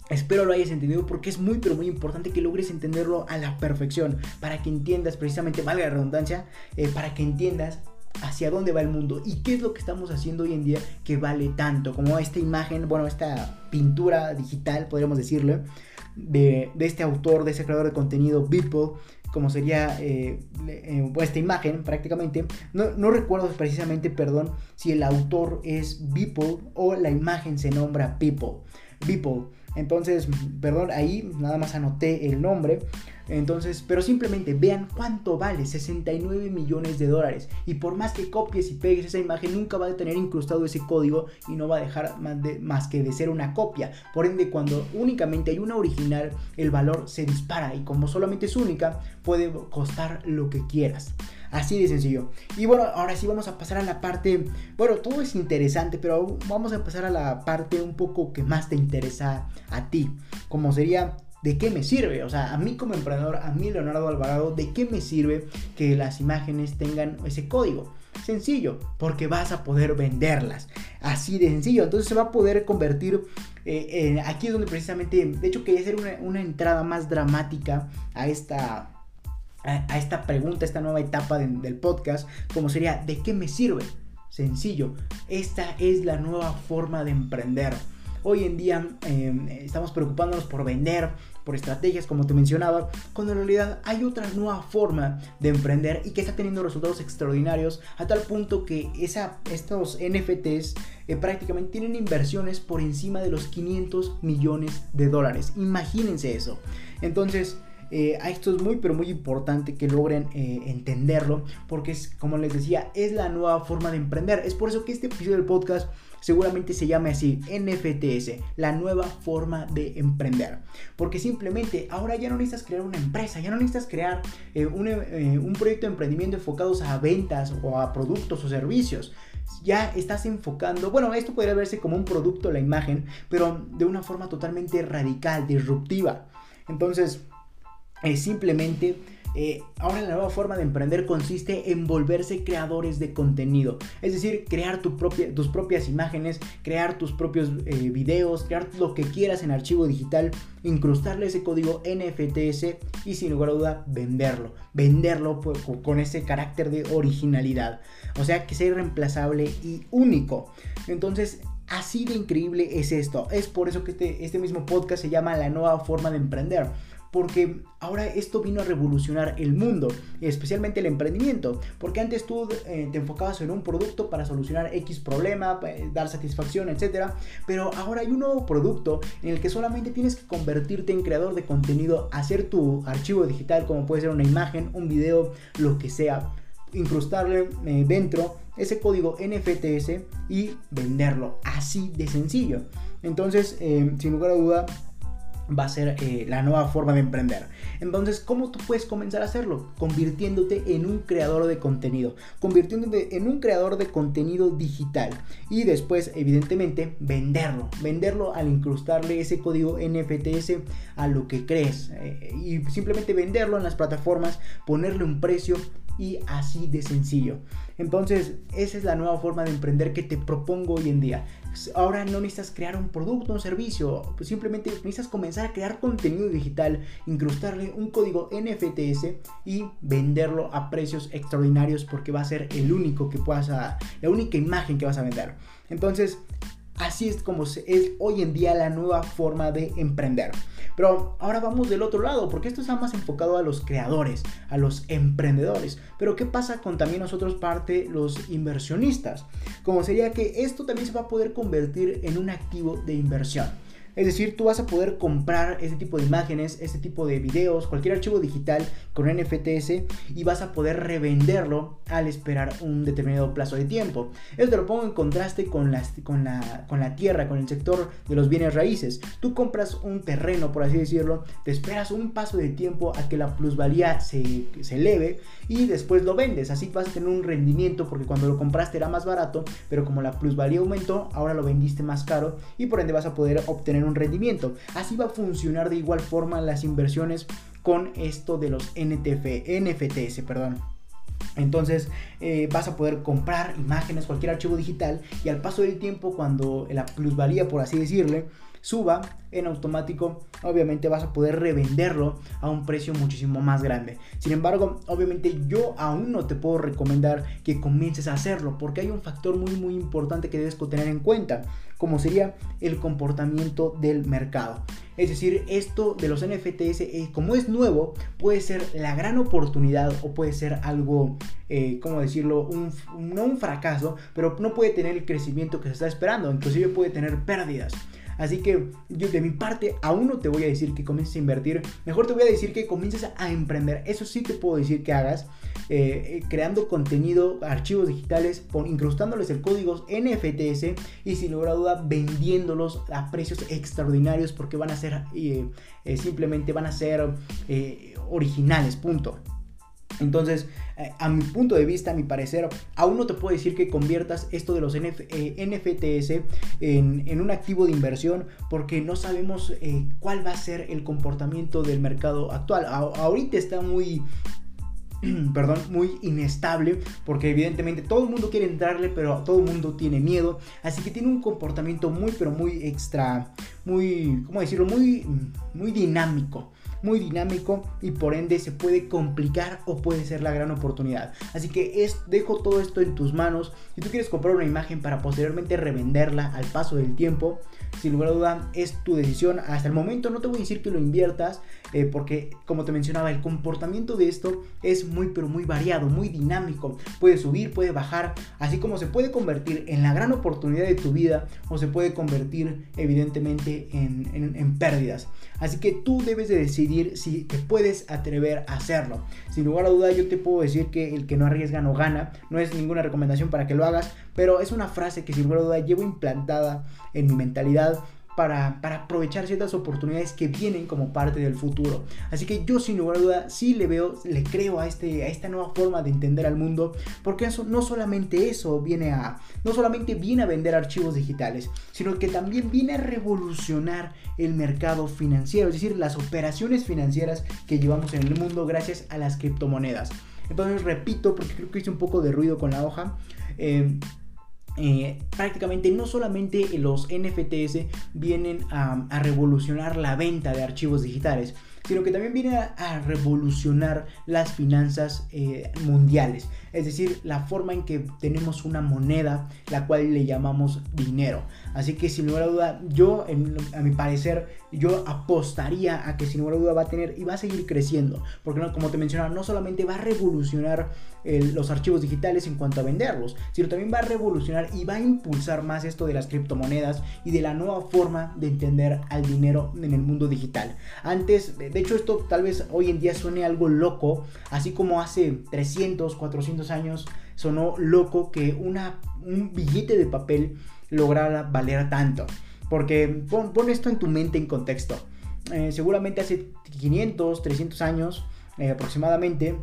Espero lo hayas entendido porque es muy pero muy importante que logres entenderlo a la perfección para que entiendas precisamente, valga la redundancia, eh, para que entiendas hacia dónde va el mundo y qué es lo que estamos haciendo hoy en día que vale tanto como esta imagen, bueno, esta pintura digital, podríamos decirle, de, este autor, de ese creador de contenido, Beeple, como sería eh, eh, esta imagen prácticamente. No, recuerdo precisamente, perdón, si el autor es Beeple o la imagen se nombra People. Beeple. Entonces, perdón, ahí nada más anoté el nombre. Entonces, pero simplemente vean cuánto vale, 69 millones de dólares. Y por más que copies y pegues esa imagen, nunca va a tener incrustado ese código y no va a dejar más, más que de ser una copia. Por ende, cuando únicamente hay una original, el valor se dispara y como solamente es única, puede costar lo que quieras. Así de sencillo. Y bueno, ahora sí vamos a pasar a la parte, bueno, todo es interesante, pero vamos a pasar a la parte un poco que más te interesa a ti, como sería ¿de qué me sirve? O sea, a mí como emprendedor, a mí Leonardo Alvarado, ¿de qué me sirve que las imágenes tengan ese código? Sencillo, porque vas a poder venderlas. Así de sencillo. Entonces se va a poder convertir eh, aquí es donde precisamente, de hecho quería hacer una, entrada más dramática a esta, a, esta pregunta, esta nueva etapa del podcast, como sería, ¿de qué me sirve? Sencillo, esta es la nueva forma de emprender. Hoy en día em, estamos preocupándonos por vender, por estrategias, como te mencionaba, cuando en realidad hay otra nueva forma de emprender y que está teniendo resultados extraordinarios a tal punto que esa, estos NFTs eh, prácticamente tienen inversiones por encima de los 500 millones de dólares. Imagínense eso. Entonces, eh, esto es muy pero muy importante que logren eh, entenderlo porque es como les decía es la nueva forma de emprender es por eso que este episodio del podcast seguramente se llame así, NFTS, la nueva forma de emprender. Porque simplemente ahora ya no necesitas crear una empresa, ya no necesitas crear eh, eh, un, proyecto de emprendimiento enfocados a ventas o a productos o servicios ya estás enfocando, bueno, esto podría verse como un producto la imagen, pero de una forma totalmente radical, disruptiva. Entonces, simplemente eh, ahora la nueva forma de emprender consiste en volverse creadores de contenido. Es decir, crear tus propias imágenes, crear tus propios eh, videos, crear lo que quieras en archivo digital, incrustarle ese código NFTS y sin lugar a duda venderlo. Venderlo con ese carácter de originalidad. O sea, que sea irreemplazable y único. Entonces, así de increíble es esto. Es por eso que este, este mismo podcast se llama La nueva forma de emprender porque ahora esto vino a revolucionar el mundo, especialmente el emprendimiento, porque antes tú eh, te enfocabas en un producto para solucionar X problema, eh, dar satisfacción, etc. Pero ahora hay un nuevo producto en el que solamente tienes que convertirte en creador de contenido, hacer tu archivo digital, como puede ser una imagen, un video, lo que sea, incrustarle eh, dentro ese código NFTS y venderlo, así de sencillo. Entonces, sin lugar a duda, va a ser eh, la nueva forma de emprender. Entonces, ¿cómo tú puedes comenzar a hacerlo? Convirtiéndote en un creador de contenido, convirtiéndote en un creador de contenido digital y después, evidentemente, venderlo, venderlo al incrustarle ese código NFTS a lo que crees eh, y simplemente venderlo en las plataformas, ponerle un precio y así de sencillo. Entonces, esa es la nueva forma de emprender que te propongo hoy en día. Ahora no necesitas crear un producto, un servicio, pues simplemente necesitas comenzar a crear contenido digital, incrustarle un código NFTs y venderlo a precios extraordinarios porque va a ser el único que puedas, la única imagen que vas a vender. Entonces, así es como es hoy en día la nueva forma de emprender. Pero ahora vamos del otro lado, porque esto está más enfocado a los creadores, a los emprendedores. Pero ¿qué pasa con también nosotros parte los inversionistas? Como sería que esto también se va a poder convertir en un activo de inversión. Es decir, tú vas a poder comprar este tipo de imágenes, este tipo de videos, cualquier archivo digital con NFTs y vas a poder revenderlo al esperar un determinado plazo de tiempo. Esto te lo pongo en contraste con, con, la, con la tierra, con el sector de los bienes raíces. Tú compras un terreno, por así decirlo, te esperas un paso de tiempo a que la plusvalía se, se eleve y después lo vendes. Así vas a tener un rendimiento porque cuando lo compraste era más barato, pero como la plusvalía aumentó, ahora lo vendiste más caro y por ende vas a poder obtener un rendimiento. Así va a funcionar de igual forma las inversiones con esto de los NTF, NFTs, perdón. Entonces eh, vas a poder comprar imágenes, cualquier archivo digital y al paso del tiempo cuando la plusvalía, por así decirle, suba en automático, obviamente vas a poder revenderlo a un precio muchísimo más grande. Sin embargo, obviamente yo aún no te puedo recomendar que comiences a hacerlo porque hay un factor muy muy importante que debes tener en cuenta, como sería el comportamiento del mercado. Es decir, esto de los NFTs, eh, como es nuevo, puede ser la gran oportunidad o puede ser algo, eh, ¿cómo decirlo? No un fracaso, pero no puede tener el crecimiento que se está esperando, inclusive puede tener pérdidas. Así que yo de mi parte aún no te voy a decir que comiences a invertir, mejor te voy a decir que comiences a emprender. Eso sí te puedo decir que hagas, eh, eh, creando contenido, archivos digitales, incrustándoles el código NFTs y sin lugar a duda vendiéndolos a precios extraordinarios porque van a ser, eh, simplemente van a ser originales, punto. Entonces, eh, a mi punto de vista, a mi parecer, aún no te puedo decir que conviertas esto de los NFTs eh, en, un activo de inversión porque no sabemos eh, cuál va a ser el comportamiento del mercado actual. ahorita está muy perdón, muy inestable, porque evidentemente todo el mundo quiere entrarle, pero todo el mundo tiene miedo, así que tiene un comportamiento muy, pero muy extra, muy, ¿cómo decirlo? Muy, muy dinámico muy dinámico y por ende se puede complicar o puede ser la gran oportunidad. Así que es, dejo todo esto en tus manos. Si tú quieres comprar una imagen para posteriormente revenderla al paso del tiempo, sin lugar a duda es tu decisión. Hasta el momento no te voy a decir que lo inviertas eh, porque como te mencionaba el comportamiento de esto es muy pero muy variado, muy dinámico. Puede subir, puede bajar, así como se puede convertir en la gran oportunidad de tu vida o se puede convertir evidentemente en, en pérdidas. Así que tú debes de decidir si te puedes atrever a hacerlo. Sin lugar a duda yo te puedo decir que el que no arriesga no gana. No es ninguna recomendación para que lo hagas, pero es una frase que sin lugar a duda llevo implantada en mi mentalidad para, aprovechar ciertas oportunidades que vienen como parte del futuro. Así que yo sin lugar a duda sí le veo, le creo a, este, a esta nueva forma de entender al mundo, porque eso, no solamente eso viene a, no solamente viene a vender archivos digitales, sino que también viene a revolucionar el mercado financiero, es decir, las operaciones financieras que llevamos en el mundo gracias a las criptomonedas. Entonces repito, porque creo que hice un poco de ruido con la hoja. Eh, eh, prácticamente no solamente los NFTs vienen a, revolucionar la venta de archivos digitales, sino que también vienen a, revolucionar las finanzas eh, mundiales, es decir, la forma en que tenemos una moneda, la cual le llamamos dinero. Así que sin lugar a duda, yo, a mi parecer, yo apostaría a que sin lugar a duda va a tener y va a seguir creciendo. Porque como te mencionaba, no solamente va a revolucionar los archivos digitales en cuanto a venderlos, sino también va a revolucionar y va a impulsar más esto de las criptomonedas y de la nueva forma de entender al dinero en el mundo digital. Antes, de hecho esto tal vez hoy en día suene algo loco, así como hace 300, 400 años sonó loco que una, un billete de papel lograra valer tanto. Porque pon, esto en tu mente en contexto. Eh, seguramente hace 500, 300 años eh, aproximadamente,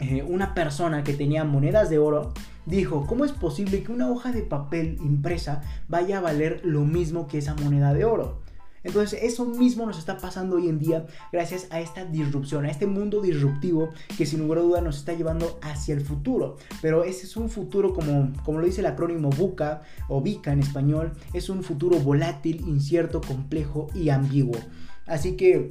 eh, una persona que tenía monedas de oro dijo, ¿cómo es posible que una hoja de papel impresa vaya a valer lo mismo que esa moneda de oro? Entonces eso mismo nos está pasando hoy en día gracias a esta disrupción, a este mundo disruptivo que sin lugar a duda nos está llevando hacia el futuro. Pero ese es un futuro como, como lo dice el acrónimo VUCA o VICA en español, es un futuro volátil, incierto, complejo y ambiguo. Así que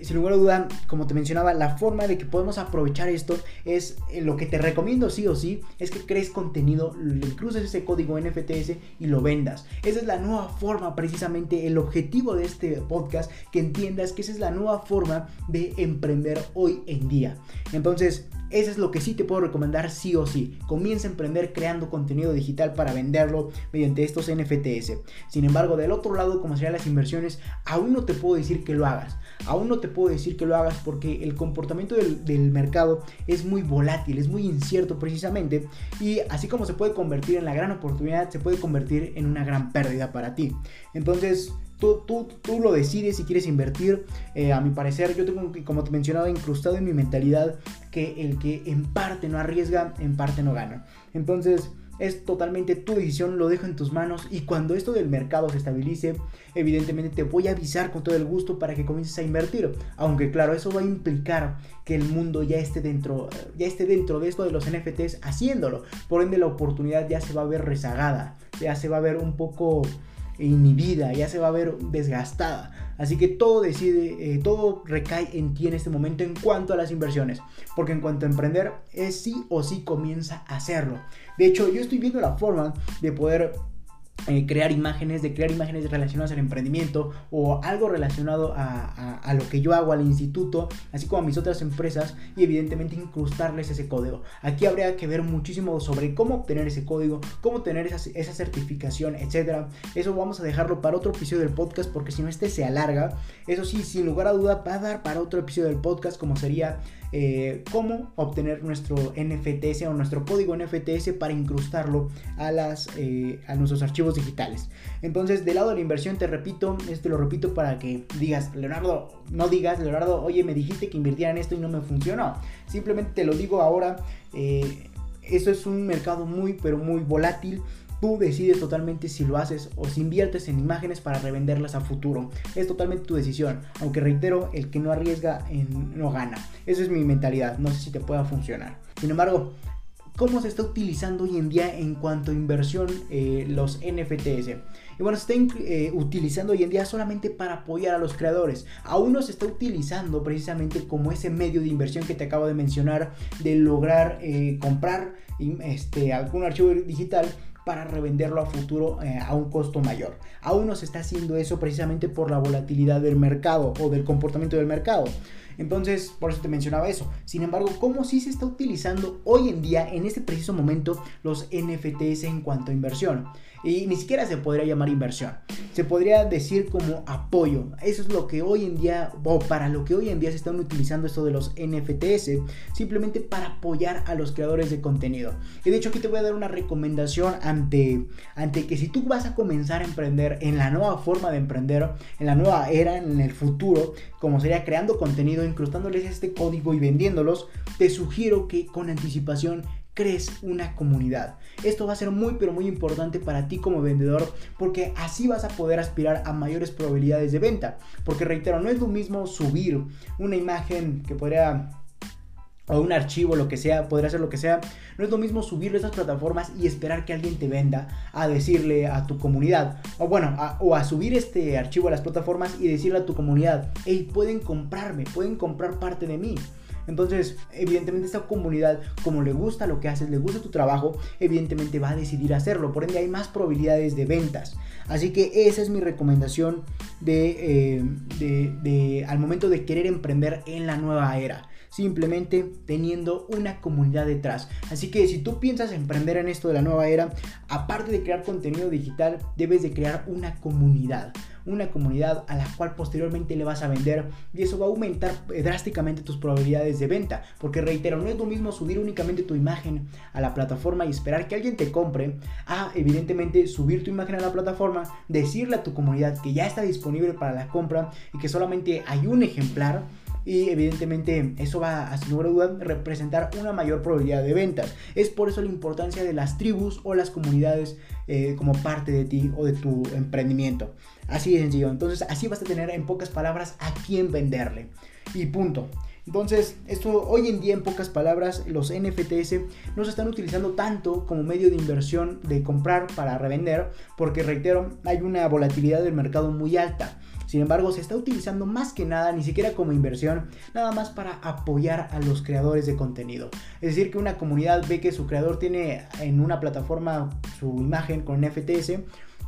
sin lugar a duda, como te mencionaba, la forma de que podemos aprovechar esto es eh, lo que te recomiendo sí o sí, es que crees contenido, le cruces ese código NFTS y lo vendas. Esa es la nueva forma, precisamente el objetivo de este podcast, que entiendas que esa es la nueva forma de emprender hoy en día. Entonces, eso es lo que sí te puedo recomendar sí o sí. Comienza a emprender creando contenido digital para venderlo mediante estos NFTs. Sin embargo, del otro lado, como serían las inversiones, aún no te puedo decir que lo hagas. Aún no te puedo decir que lo hagas porque el comportamiento del, del mercado es muy volátil, es muy incierto precisamente. Y así como se puede convertir en la gran oportunidad, se puede convertir en una gran pérdida para ti. Entonces, Tú, tú, tú, lo decides si quieres invertir. Eh, a mi parecer, yo tengo, como te mencionaba, incrustado en mi mentalidad que el que en parte no arriesga, en parte no gana. Entonces, es totalmente tu decisión, lo dejo en tus manos. Y cuando esto del mercado se estabilice, evidentemente te voy a avisar con todo el gusto para que comiences a invertir. Aunque, claro, eso va a implicar que el mundo ya esté dentro, ya esté dentro de esto de los NFTs haciéndolo. Por ende, la oportunidad ya se va a ver rezagada, ya se va a ver un poco inhibida, ya se va a ver desgastada. Así que todo decide, eh, todo recae en ti en este momento en cuanto a las inversiones. Porque en cuanto a emprender, es sí o sí comienza a hacerlo. De hecho, yo estoy viendo la forma de poder eh, crear imágenes, de crear imágenes relacionadas al emprendimiento o algo relacionado a, lo que yo hago al instituto, así como a mis otras empresas y evidentemente incrustarles ese código. Aquí habría que ver muchísimo sobre cómo obtener ese código, cómo tener esa, esa certificación, etc. Eso vamos a dejarlo para otro episodio del podcast porque si no este se alarga. Eso sí, sin lugar a duda va a dar para otro episodio del podcast como sería eh, cómo obtener nuestro NFTS o nuestro código NFTS para incrustarlo a, las, eh, a nuestros archivos digitales. Entonces, del lado de la inversión, te repito, este lo repito para que digas, Leonardo, no digas, Leonardo, oye, me dijiste que invirtiera en esto y no me funcionó. Simplemente te lo digo ahora. Eh, esto es un mercado muy, pero muy volátil. Tú decides totalmente si lo haces o si inviertes en imágenes para revenderlas a futuro. Es totalmente tu decisión. Aunque reitero, el que no arriesga no gana. Esa es mi mentalidad. No sé si te pueda funcionar. Sin embargo, cómo se está utilizando hoy en día en cuanto a inversión eh, los NFTs. Y bueno, se está eh, utilizando hoy en día solamente para apoyar a los creadores. Aún no se está utilizando precisamente como ese medio de inversión que te acabo de mencionar, de lograr eh, comprar este, algún archivo digital para revenderlo a futuro eh, a un costo mayor. Aún no se está haciendo eso precisamente por la volatilidad del mercado o del comportamiento del mercado. Entonces, por eso te mencionaba eso. Sin embargo, ¿cómo sí se está utilizando hoy en día, en este preciso momento, los NFTs en cuanto a inversión? Y ni siquiera se podría llamar inversión. Se podría decir como apoyo. Eso es lo que hoy en día, o para lo que hoy en día se están utilizando esto de los NFTs, simplemente para apoyar a los creadores de contenido. Y de hecho aquí te voy a dar una recomendación ante, ante que si tú vas a comenzar a emprender en la nueva forma de emprender, en la nueva era, en el futuro, como sería creando contenido, incrustándoles este código y vendiéndolos, te sugiero que con anticipación crees una comunidad. Esto va a ser muy pero muy importante para ti como vendedor porque así vas a poder aspirar a mayores probabilidades de venta. Porque reitero, no es lo mismo subir una imagen que podría o un archivo, lo que sea, podría ser lo que sea. No es lo mismo subirlo a esas plataformas y esperar que alguien te venda a decirle a tu comunidad. O bueno, o a subir este archivo a las plataformas y decirle a tu comunidad, hey, pueden comprarme, pueden comprar parte de mí. Entonces, evidentemente esta comunidad, como le gusta lo que haces, le gusta tu trabajo, evidentemente va a decidir hacerlo. Por ende, hay más probabilidades de ventas. Así que esa es mi recomendación de, eh, al momento de querer emprender en la nueva era simplemente teniendo una comunidad detrás. Así que si tú piensas emprender en esto de la nueva era, aparte de crear contenido digital, debes de crear una comunidad una comunidad a la cual posteriormente le vas a vender y eso va a aumentar eh, drásticamente tus probabilidades de venta. Porque reitero, no es lo mismo subir únicamente tu imagen a la plataforma y esperar que alguien te compre a evidentemente subir tu imagen a la plataforma, decirle a tu comunidad que ya está disponible para la compra y que solamente hay un ejemplar y evidentemente eso va a sin lugar a duda representar una mayor probabilidad de ventas. Es por eso la importancia de las tribus o las comunidades eh, como parte de ti o de tu emprendimiento. Así de sencillo. Entonces así vas a tener en pocas palabras a quién venderle. Y punto. Entonces, esto hoy en día, en pocas palabras, los NFTs no se están utilizando tanto como medio de inversión de comprar para revender, porque reitero, hay una volatilidad del mercado muy alta. Sin embargo, se está utilizando más que nada, ni siquiera como inversión, nada más para apoyar a los creadores de contenido. Es decir, que una comunidad ve que su creador tiene en una plataforma su imagen con NFTs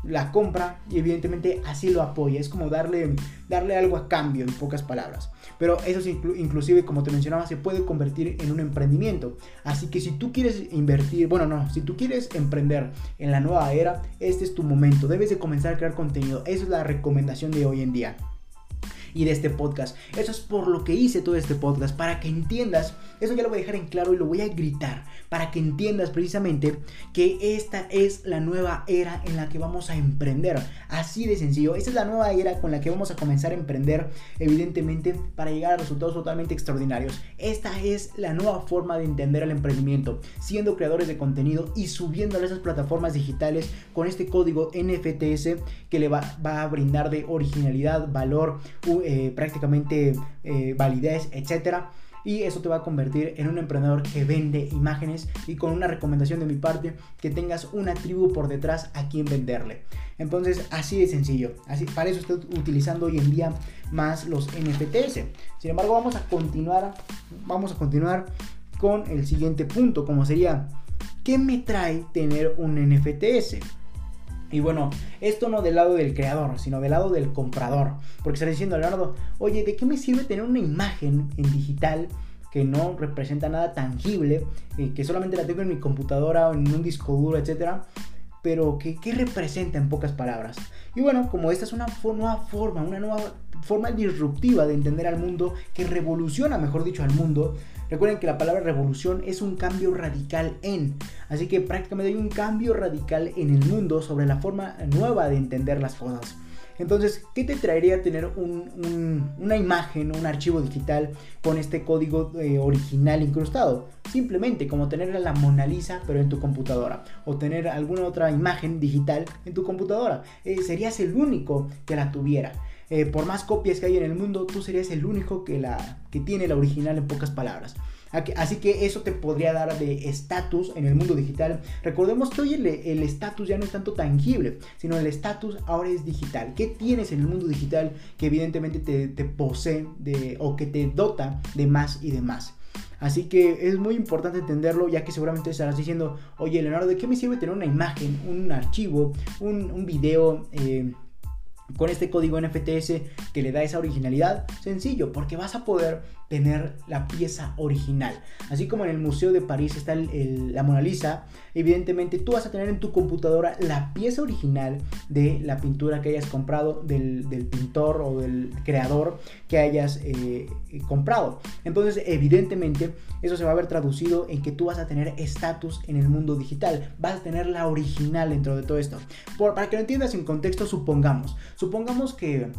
la compra y evidentemente así lo apoya. Es como darle, darle algo a cambio, en pocas palabras. Pero eso inclusive, como te mencionaba, se puede convertir en un emprendimiento. Así que si tú quieres invertir, bueno, no, si tú quieres emprender en la nueva era, este es tu momento. Debes de comenzar a crear contenido. Esa es la recomendación de hoy en día y de este podcast. Eso es por lo que hice todo este podcast, para que entiendas, eso ya lo voy a dejar en claro y lo voy a gritar, para que entiendas precisamente que esta es la nueva era en la que vamos a emprender. Así de sencillo, esta es la nueva era con la que vamos a comenzar a emprender, evidentemente, para llegar a resultados totalmente extraordinarios. Esta es la nueva forma de entender el emprendimiento, siendo creadores de contenido y subiendo a esas plataformas digitales con este código NFTS que le va, va a brindar de originalidad, valor, eh, prácticamente eh, validez, etcétera y eso te va a convertir en un emprendedor que vende imágenes y con una recomendación de mi parte que tengas una tribu por detrás a quien venderle. Entonces, así de sencillo. Así, para eso estoy utilizando hoy en día más los NFTs. Sin embargo, vamos a continuar, vamos a continuar con el siguiente punto, como sería ¿qué me trae tener un NFTs? Y bueno, esto no del lado del creador, sino del lado del comprador. Porque está diciendo Leonardo, oye, ¿de qué me sirve tener una imagen en digital que no representa nada tangible, eh, que solamente la tengo en mi computadora o en un disco duro, etcétera? Pero ¿qué, ¿qué representa en pocas palabras? Y bueno, como esta es una nueva forma, una nueva forma disruptiva de entender al mundo, que revoluciona, mejor dicho, al mundo, Recuerden que la palabra revolución es un cambio radical en. Así que prácticamente hay un cambio radical en el mundo sobre la forma nueva de entender las cosas. Entonces, ¿qué te traería tener una imagen, un archivo digital con este código eh, original incrustado? Simplemente como tener la Mona Lisa pero en tu computadora o tener alguna otra imagen digital en tu computadora. Eh, serías el único que la tuviera. Eh, por más copias que hay en el mundo, tú serías el único que, la, que tiene la original en pocas palabras. Así que eso te podría dar de estatus en el mundo digital. Recordemos que hoy el estatus ya no es tanto tangible, sino el estatus ahora es digital. ¿Qué tienes en el mundo digital que evidentemente te, posee o que te dota de más y de más? Así que es muy importante entenderlo, ya que seguramente estarás diciendo, oye Leonardo, ¿de qué me sirve tener una imagen, un archivo, un, un video? Eh, con este código NFTS que le da esa originalidad, sencillo, porque vas a poder tener la pieza original. Así como en el Museo de París está la Mona Lisa, evidentemente tú vas a tener en tu computadora la pieza original de la pintura que hayas comprado, del, pintor o del creador que hayas eh, comprado. Entonces, evidentemente, eso se va a ver traducido en que tú vas a tener estatus en el mundo digital. Vas a tener la original dentro de todo esto. para que lo entiendas en contexto, supongamos. Supongamos que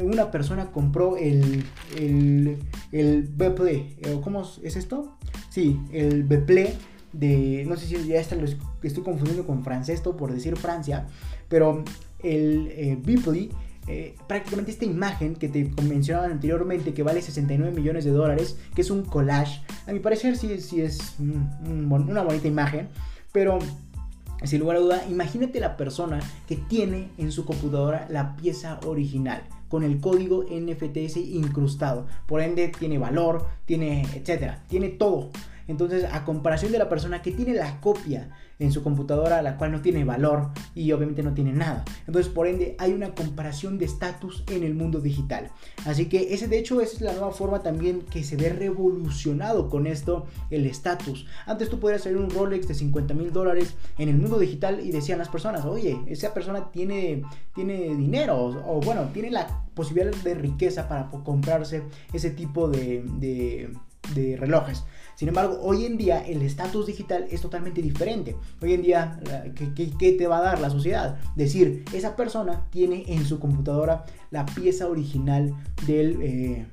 una persona compró el, el, el Beple, ¿cómo es esto? Sí, el Beple de, no sé si ya está, lo estoy confundiendo con francés, por decir Francia, pero el eh, eh, prácticamente esta imagen que te mencionaba anteriormente, que vale 69 millones de dólares, que es un collage, a mi parecer sí, sí es una bonita imagen, pero sin lugar a duda, imagínate la persona que tiene en su computadora la pieza original con el código NFTS incrustado. Por ende, tiene valor, tiene etcétera, tiene todo. Entonces, a comparación de la persona que tiene la copia en su computadora, la cual no tiene valor y obviamente no tiene nada. Entonces, por ende, hay una comparación de estatus en el mundo digital. Así que ese, de hecho, es la nueva forma también que se ve revolucionado con esto el estatus. Antes tú podías hacer un Rolex de 50 mil dólares en el mundo digital y decían las personas, oye, esa persona tiene, tiene dinero o, bueno, tiene la posibilidad de riqueza para comprarse ese tipo de, de relojes. Sin embargo, hoy en día el estatus digital es totalmente diferente. Hoy en día, ¿qué, te va a dar la sociedad? Decir, esa persona tiene en su computadora la pieza original del eh.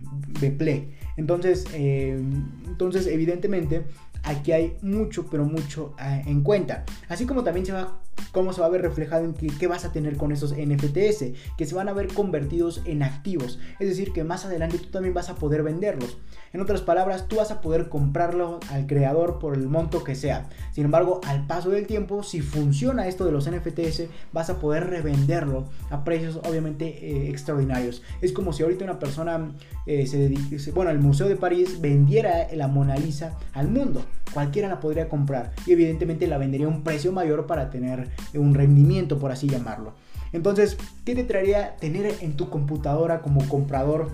Entonces, eh, entonces evidentemente aquí hay mucho, pero mucho eh, en cuenta. Así como también se va, cómo se va a ver reflejado en qué, vas a tener con esos NFTs, que se van a ver convertidos en activos. Es decir, que más adelante tú también vas a poder venderlos. En otras palabras, tú vas a poder comprarlo al creador por el monto que sea. Sin embargo, al paso del tiempo, si funciona esto de los NFTs, vas a poder revenderlo a precios obviamente eh, extraordinarios. Es como si ahorita una persona eh, se dedique, bueno, el Museo de París vendiera la Mona Lisa al mundo. Cualquiera la podría comprar y evidentemente la vendería a un precio mayor para tener un rendimiento, por así llamarlo. Entonces, ¿qué te traería tener en tu computadora como comprador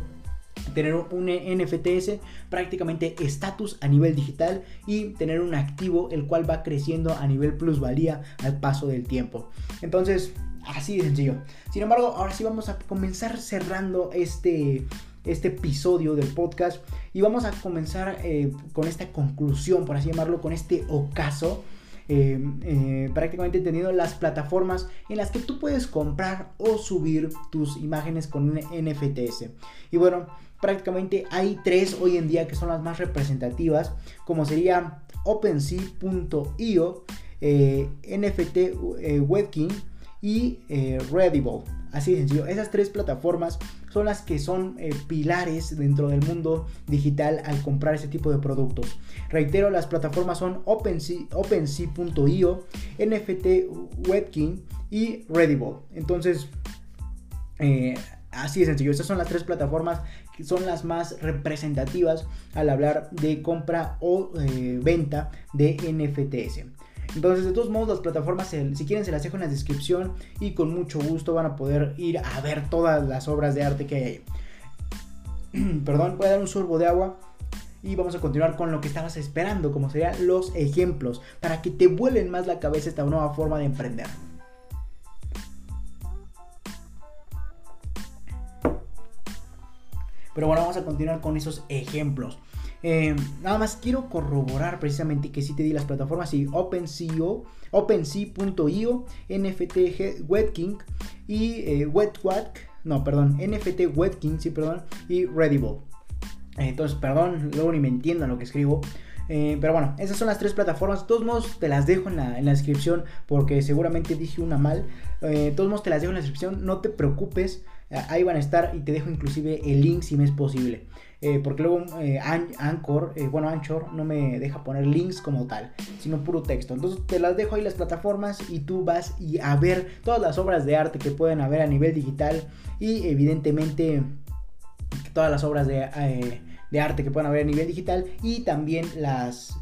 tener un NFTs, prácticamente estatus a nivel digital y tener un activo el cual va creciendo a nivel plusvalía al paso del tiempo. Entonces, así de sencillo. Sin embargo, ahora sí vamos a comenzar cerrando este, este episodio del podcast y vamos a comenzar eh, con esta conclusión, por así llamarlo, con este ocaso. Eh, eh, prácticamente entendiendo las plataformas en las que tú puedes comprar o subir tus imágenes con NFTs. Y bueno, prácticamente hay tres hoy en día que son las más representativas, como sería OpenSea.io, eh, NFT eh, Webkin y Redible. Así de sencillo, esas tres plataformas son las que son pilares dentro del mundo digital al comprar ese tipo de productos. Reitero, las plataformas son OpenSea.io, NFT Webkin y Redible. Entonces, Así de sencillo, estas son las tres plataformas que son las más representativas al hablar de compra o eh, venta de NFTs. Entonces, de todos modos, las plataformas, si quieren, se las dejo en la descripción y con mucho gusto van a poder ir a ver todas las obras de arte que hay ahí. Perdón, voy a dar un sorbo de agua y vamos a continuar con lo que estabas esperando, como serían los ejemplos, para que te vuelen más la cabeza esta nueva forma de emprender. Pero bueno, vamos a continuar con esos ejemplos. Eh, nada más quiero corroborar precisamente que sí te di las plataformas y OpenSea, OpenSea.io, NFT Webking y eh, no, perdón, NFT Webking, sí, perdón, y Redible. Entonces, perdón, luego ni me entiendo lo que escribo. Eh, pero bueno, esas son las tres plataformas. De todos modos, te las dejo en la, en la descripción porque seguramente dije una mal. Eh, de todos modos, te las dejo en la descripción. No te preocupes. Ahí van a estar y te dejo inclusive el link si me es posible. Eh, porque luego eh, Anchor, bueno, Anchor no me deja poner links como tal, sino puro texto. Entonces te las dejo ahí las plataformas y tú vas y a ver todas las obras de arte que pueden haber a nivel digital y evidentemente todas las obras de, arte que pueden haber a nivel digital y también las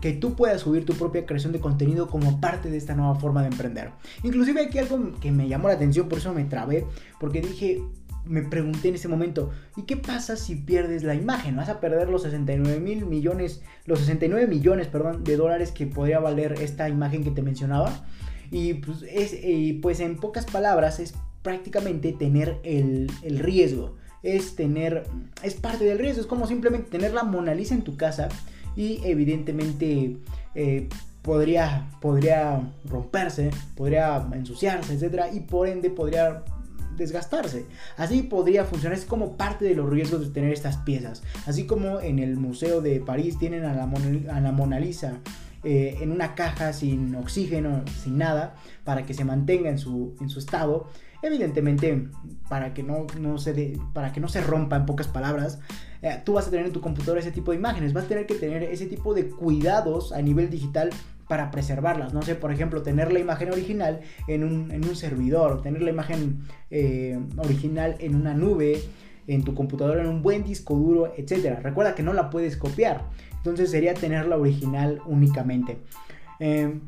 que tú puedas subir tu propia creación de contenido como parte de esta nueva forma de emprender. Inclusive aquí algo que me llamó la atención, por eso me trabé, porque dije, me pregunté en ese momento, ¿y qué pasa si pierdes la imagen? ¿Vas a perder los 69 mil millones, los 69 millones, perdón, de dólares que podría valer esta imagen que te mencionaba? Y pues, es, pues en pocas palabras es prácticamente tener el, riesgo. Es tener, es parte del riesgo, es como simplemente tener la Mona Lisa en tu casa y evidentemente eh, podría, podría romperse, podría ensuciarse, etc. Y por ende podría desgastarse. Así podría funcionar, es como parte de los riesgos de tener estas piezas. Así como en el Museo de París tienen a la, a la Mona Lisa eh, en una caja sin oxígeno, sin nada, para que se mantenga en su, en su estado. Evidentemente, para que no, no se para que no se rompa en pocas palabras, eh, tú vas a tener en tu computadora ese tipo de imágenes, vas a tener que tener ese tipo de cuidados a nivel digital para preservarlas. No sé, por ejemplo, tener la imagen original en un, en un servidor, tener la imagen eh, original en una nube, en tu computadora, en un buen disco duro, etc. Recuerda que no la puedes copiar. Entonces sería tener la original únicamente. Eh,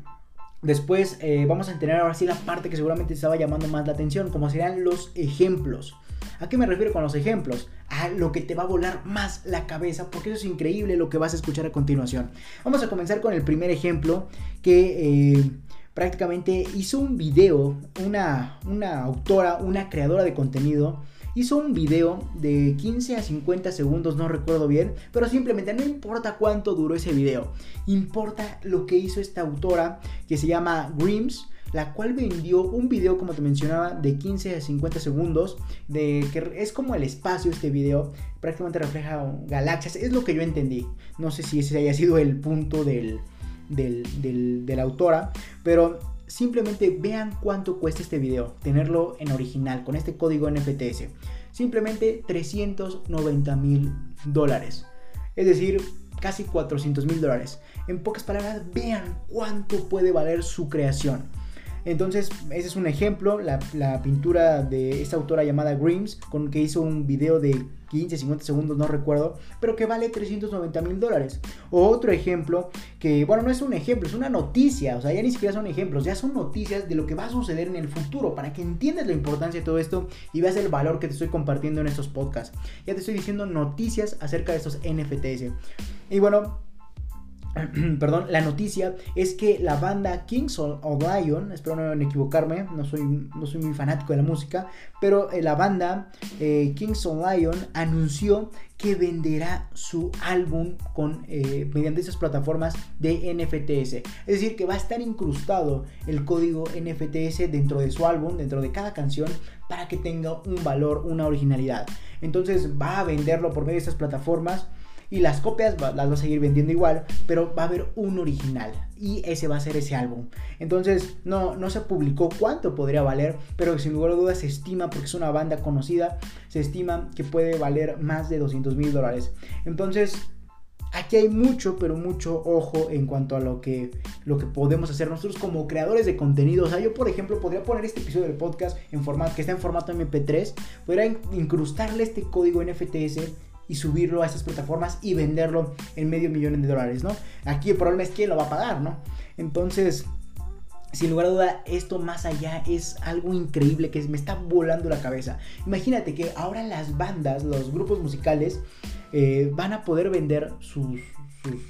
después vamos a tener ahora sí la parte que seguramente estaba llamando más la atención, como serían los ejemplos. ¿A qué me refiero con los ejemplos? A lo que te va a volar más la cabeza, porque eso es increíble lo que vas a escuchar a continuación. Vamos a comenzar con el primer ejemplo que eh, prácticamente hizo un video, una, una autora, una creadora de contenido, hizo un video de 15 a 50 segundos, no recuerdo bien, pero simplemente no importa cuánto duró ese video, importa lo que hizo esta autora que se llama Grims la cual vendió un video, como te mencionaba, de 15 a 50 segundos, de que es como el espacio este video, prácticamente refleja galaxias, es lo que yo entendí. No sé si ese haya sido el punto del, del, de la autora, pero simplemente vean cuánto cuesta este video, tenerlo en original, con este código NFTS. Simplemente 390 mil dólares. Es decir, casi 400 mil dólares. En pocas palabras, vean cuánto puede valer su creación. Entonces, ese es un ejemplo, la, pintura de esta autora llamada Grims, con que hizo un video de 15, 50 segundos, no recuerdo, pero que vale 390 mil dólares. Otro ejemplo, que bueno, no es un ejemplo, es una noticia, o sea, ya ni siquiera son ejemplos, ya son noticias de lo que va a suceder en el futuro, para que entiendas la importancia de todo esto y veas el valor que te estoy compartiendo en estos podcasts. Ya te estoy diciendo noticias acerca de estos NFTs. Y bueno, perdón, la noticia es que la banda Kings of Lion, espero no equivocarme, no soy, no soy muy fanático de la música, pero eh, la banda eh, Kings of Lion anunció que venderá su álbum con, eh, mediante esas plataformas de NFTs. Es decir, que va a estar incrustado el código NFTs dentro de su álbum, dentro de cada canción, para que tenga un valor, una originalidad. Entonces va a venderlo por medio de estas plataformas y las copias las va a seguir vendiendo igual, pero va a haber un original y ese va a ser ese álbum. Entonces no, no se publicó cuánto podría valer, pero sin lugar a dudas se estima, porque es una banda conocida, se estima que puede valer más de 200 mil dólares. Entonces aquí hay mucho, pero mucho ojo en cuanto a lo que, lo que podemos hacer nosotros como creadores de contenido. O sea, yo, por ejemplo, podría poner este episodio del podcast en formato, que está en formato MP3, podría incrustarle este código NFTs y subirlo a esas plataformas y venderlo en medio millón de dólares, ¿no? Aquí el problema es quién lo va a pagar, ¿no? Entonces, sin lugar a duda, esto más allá es algo increíble que me está volando la cabeza. Imagínate que ahora las bandas, los grupos musicales, eh, van a poder vender su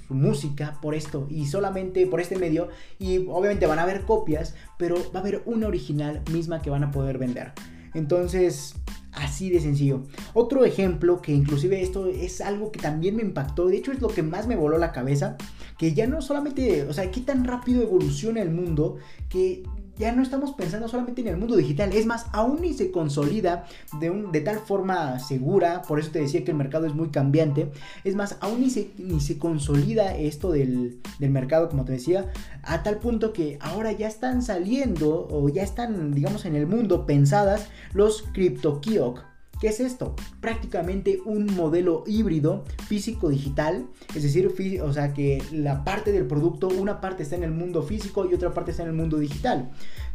música por esto y solamente por este medio y obviamente van a haber copias, pero va a haber una original misma que van a poder vender. Entonces, Así de sencillo. Otro ejemplo que inclusive esto es algo que también me impactó, de hecho es lo que más me voló la cabeza, que ya no solamente, o sea, qué tan rápido evoluciona el mundo que ya no estamos pensando solamente en el mundo digital, es más, aún ni se consolida de, un, de tal forma segura, por eso te decía que el mercado es muy cambiante, es más, aún ni se, ni se consolida esto del, del mercado, como te decía, a tal punto que ahora ya están saliendo o ya están, digamos, en el mundo pensadas los CryptoKiosk ¿Qué es esto? Prácticamente un modelo híbrido físico-digital, es decir, o sea que la parte del producto, una parte está en el mundo físico y otra parte está en el mundo digital.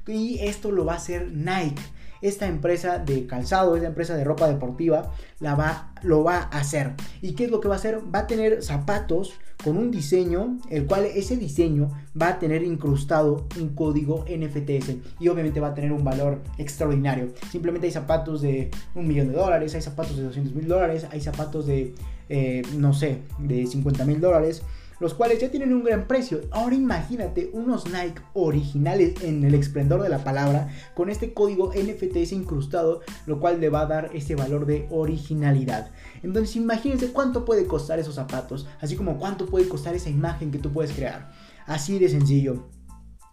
Y esto lo va a hacer Nike esta empresa de calzado, esta empresa de ropa deportiva, la va, lo va a hacer. ¿Y qué es lo que va a hacer? Va a tener zapatos con un diseño, el cual ese diseño va a tener incrustado un código NFTs y obviamente va a tener un valor extraordinario. Simplemente hay zapatos de un millón de dólares, hay zapatos de 200 mil dólares, hay zapatos de, eh, no sé, de 50 mil dólares los cuales ya tienen un gran precio. Ahora imagínate unos Nike originales en el esplendor de la palabra, con este código NFTs incrustado, lo cual le va a dar ese valor de originalidad. Entonces imagínense cuánto puede costar esos zapatos, así como cuánto puede costar esa imagen que tú puedes crear. Así de sencillo.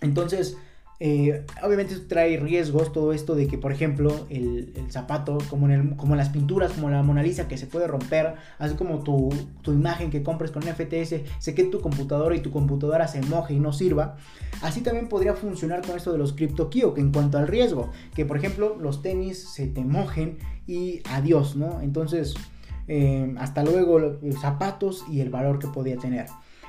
Entonces, eh, obviamente trae riesgos todo esto de que, por ejemplo, el, zapato, como en, como las pinturas, como la Mona Lisa, que se puede romper, así como tu, imagen que compres con FTS, se quede tu computadora y tu computadora se moje y no sirva. Así también podría funcionar con esto de los que en cuanto al riesgo, que por ejemplo los tenis se te mojen y adiós, ¿no? Entonces, eh, hasta luego los zapatos y el valor que podía tener.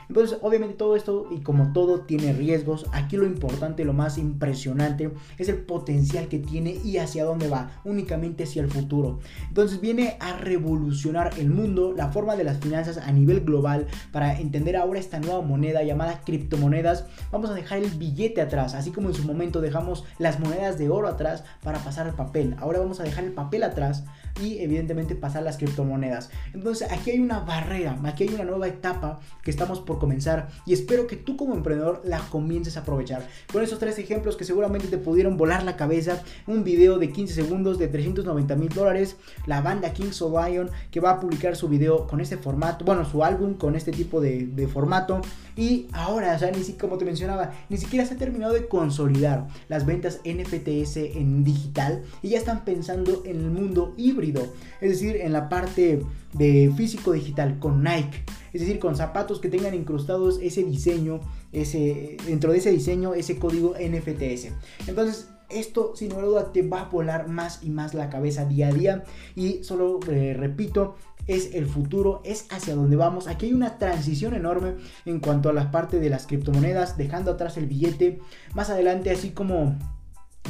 Entonces, obviamente todo esto y como todo tiene riesgos, aquí lo importante, lo más impresionante es el potencial que tiene y hacia dónde va, únicamente hacia el futuro. Entonces viene a revolucionar el mundo, la forma de las finanzas a nivel global para entender ahora esta nueva moneda llamada criptomonedas. Vamos a dejar el billete atrás, así como en su momento dejamos las monedas de oro atrás para pasar al papel. Ahora vamos a dejar el papel atrás y evidentemente pasar las criptomonedas. Entonces aquí hay una barrera, aquí hay una nueva etapa que estamos por comenzar y espero que tú como emprendedor la comiences a aprovechar. Con esos tres ejemplos que seguramente te pudieron volar la cabeza, un video de 15 segundos de 390 mil dólares, la banda Kings of Lion que va a publicar su video con este formato, bueno, su álbum con este tipo de, de formato y ahora, o sea, ni siquiera, como te mencionaba, ni siquiera se ha terminado de consolidar las ventas NFTs en digital y ya están pensando en el mundo híbrido, es decir, en la parte de físico digital con Nike, es decir, con zapatos que tengan incrustados ese diseño, ese, dentro de ese diseño, ese código NFTs. Entonces, esto sin duda te va a volar más y más la cabeza día a día. Y solo eh, repito es el futuro, es hacia donde vamos. Aquí hay una transición enorme en cuanto a la parte de las criptomonedas, dejando atrás el billete. Más adelante, así como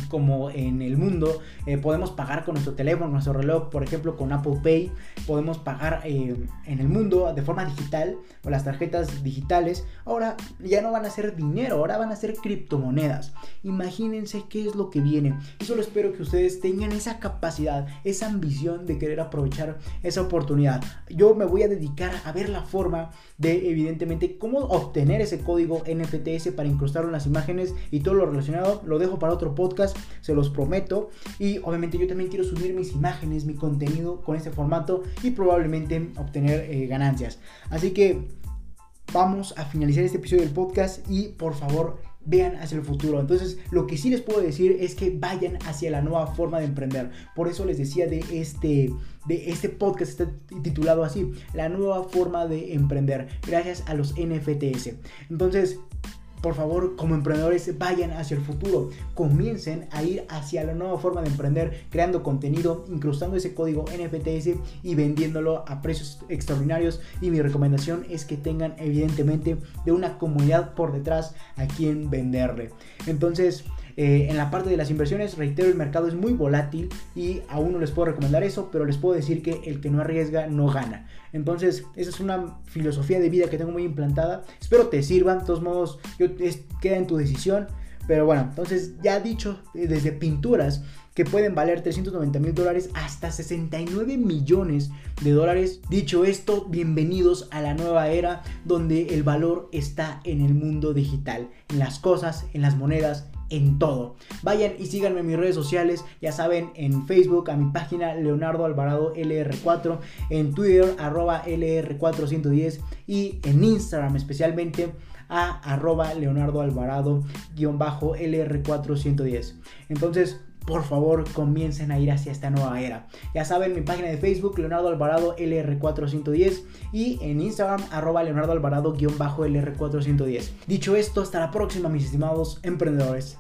como en el mundo eh, podemos pagar con nuestro teléfono, nuestro reloj, por ejemplo con Apple Pay, podemos pagar eh, en el mundo de forma digital o las tarjetas digitales, ahora ya no van a ser dinero, ahora van a ser criptomonedas. Imagínense qué es lo que viene. Y solo espero que ustedes tengan esa capacidad, esa ambición de querer aprovechar esa oportunidad. Yo me voy a dedicar a ver la forma de evidentemente cómo obtener ese código NFTs para incrustarlo en las imágenes y todo lo relacionado. Lo dejo para otro podcast se los prometo. Y obviamente yo también quiero subir mis imágenes, mi contenido con este formato y probablemente obtener eh, ganancias. Así que vamos a finalizar este episodio del podcast y por favor vean hacia el futuro. Entonces, lo que sí les puedo decir es que vayan hacia la nueva forma de emprender. Por eso les decía de este de este podcast está titulado así, la nueva forma de emprender gracias a los NFTs. Entonces, por favor, como emprendedores, vayan hacia el futuro. Comiencen a ir hacia la nueva forma de emprender, creando contenido, incrustando ese código NFTS y vendiéndolo a precios extraordinarios. Y mi recomendación es que tengan, evidentemente, de una comunidad por detrás a quien venderle. Entonces, eh, en la parte de las inversiones, reitero, el mercado es muy volátil y aún no les puedo recomendar eso, pero les puedo decir que el que no arriesga no gana. Entonces, esa es una filosofía de vida que tengo muy implantada. Espero te sirva, de todos modos, yo, queda en tu decisión. Pero bueno, entonces ya dicho, eh, desde pinturas que pueden valer 390 mil dólares hasta 69 millones de dólares. Dicho esto, bienvenidos a la nueva era donde el valor está en el mundo digital, en las cosas, en las monedas, en todo. Vayan y síganme en mis redes sociales, ya saben, en Facebook a mi página Leonardo Alvarado LR4, en Twitter arroba LR410 y en Instagram especialmente a arroba Leonardo Alvarado LR410. Entonces, por favor comiencen a ir hacia esta nueva era. Ya saben, mi página de Facebook, Leonardo Alvarado LR410 y en Instagram, arroba Leonardo Alvarado-LR410. Dicho esto, hasta la próxima, mis estimados emprendedores.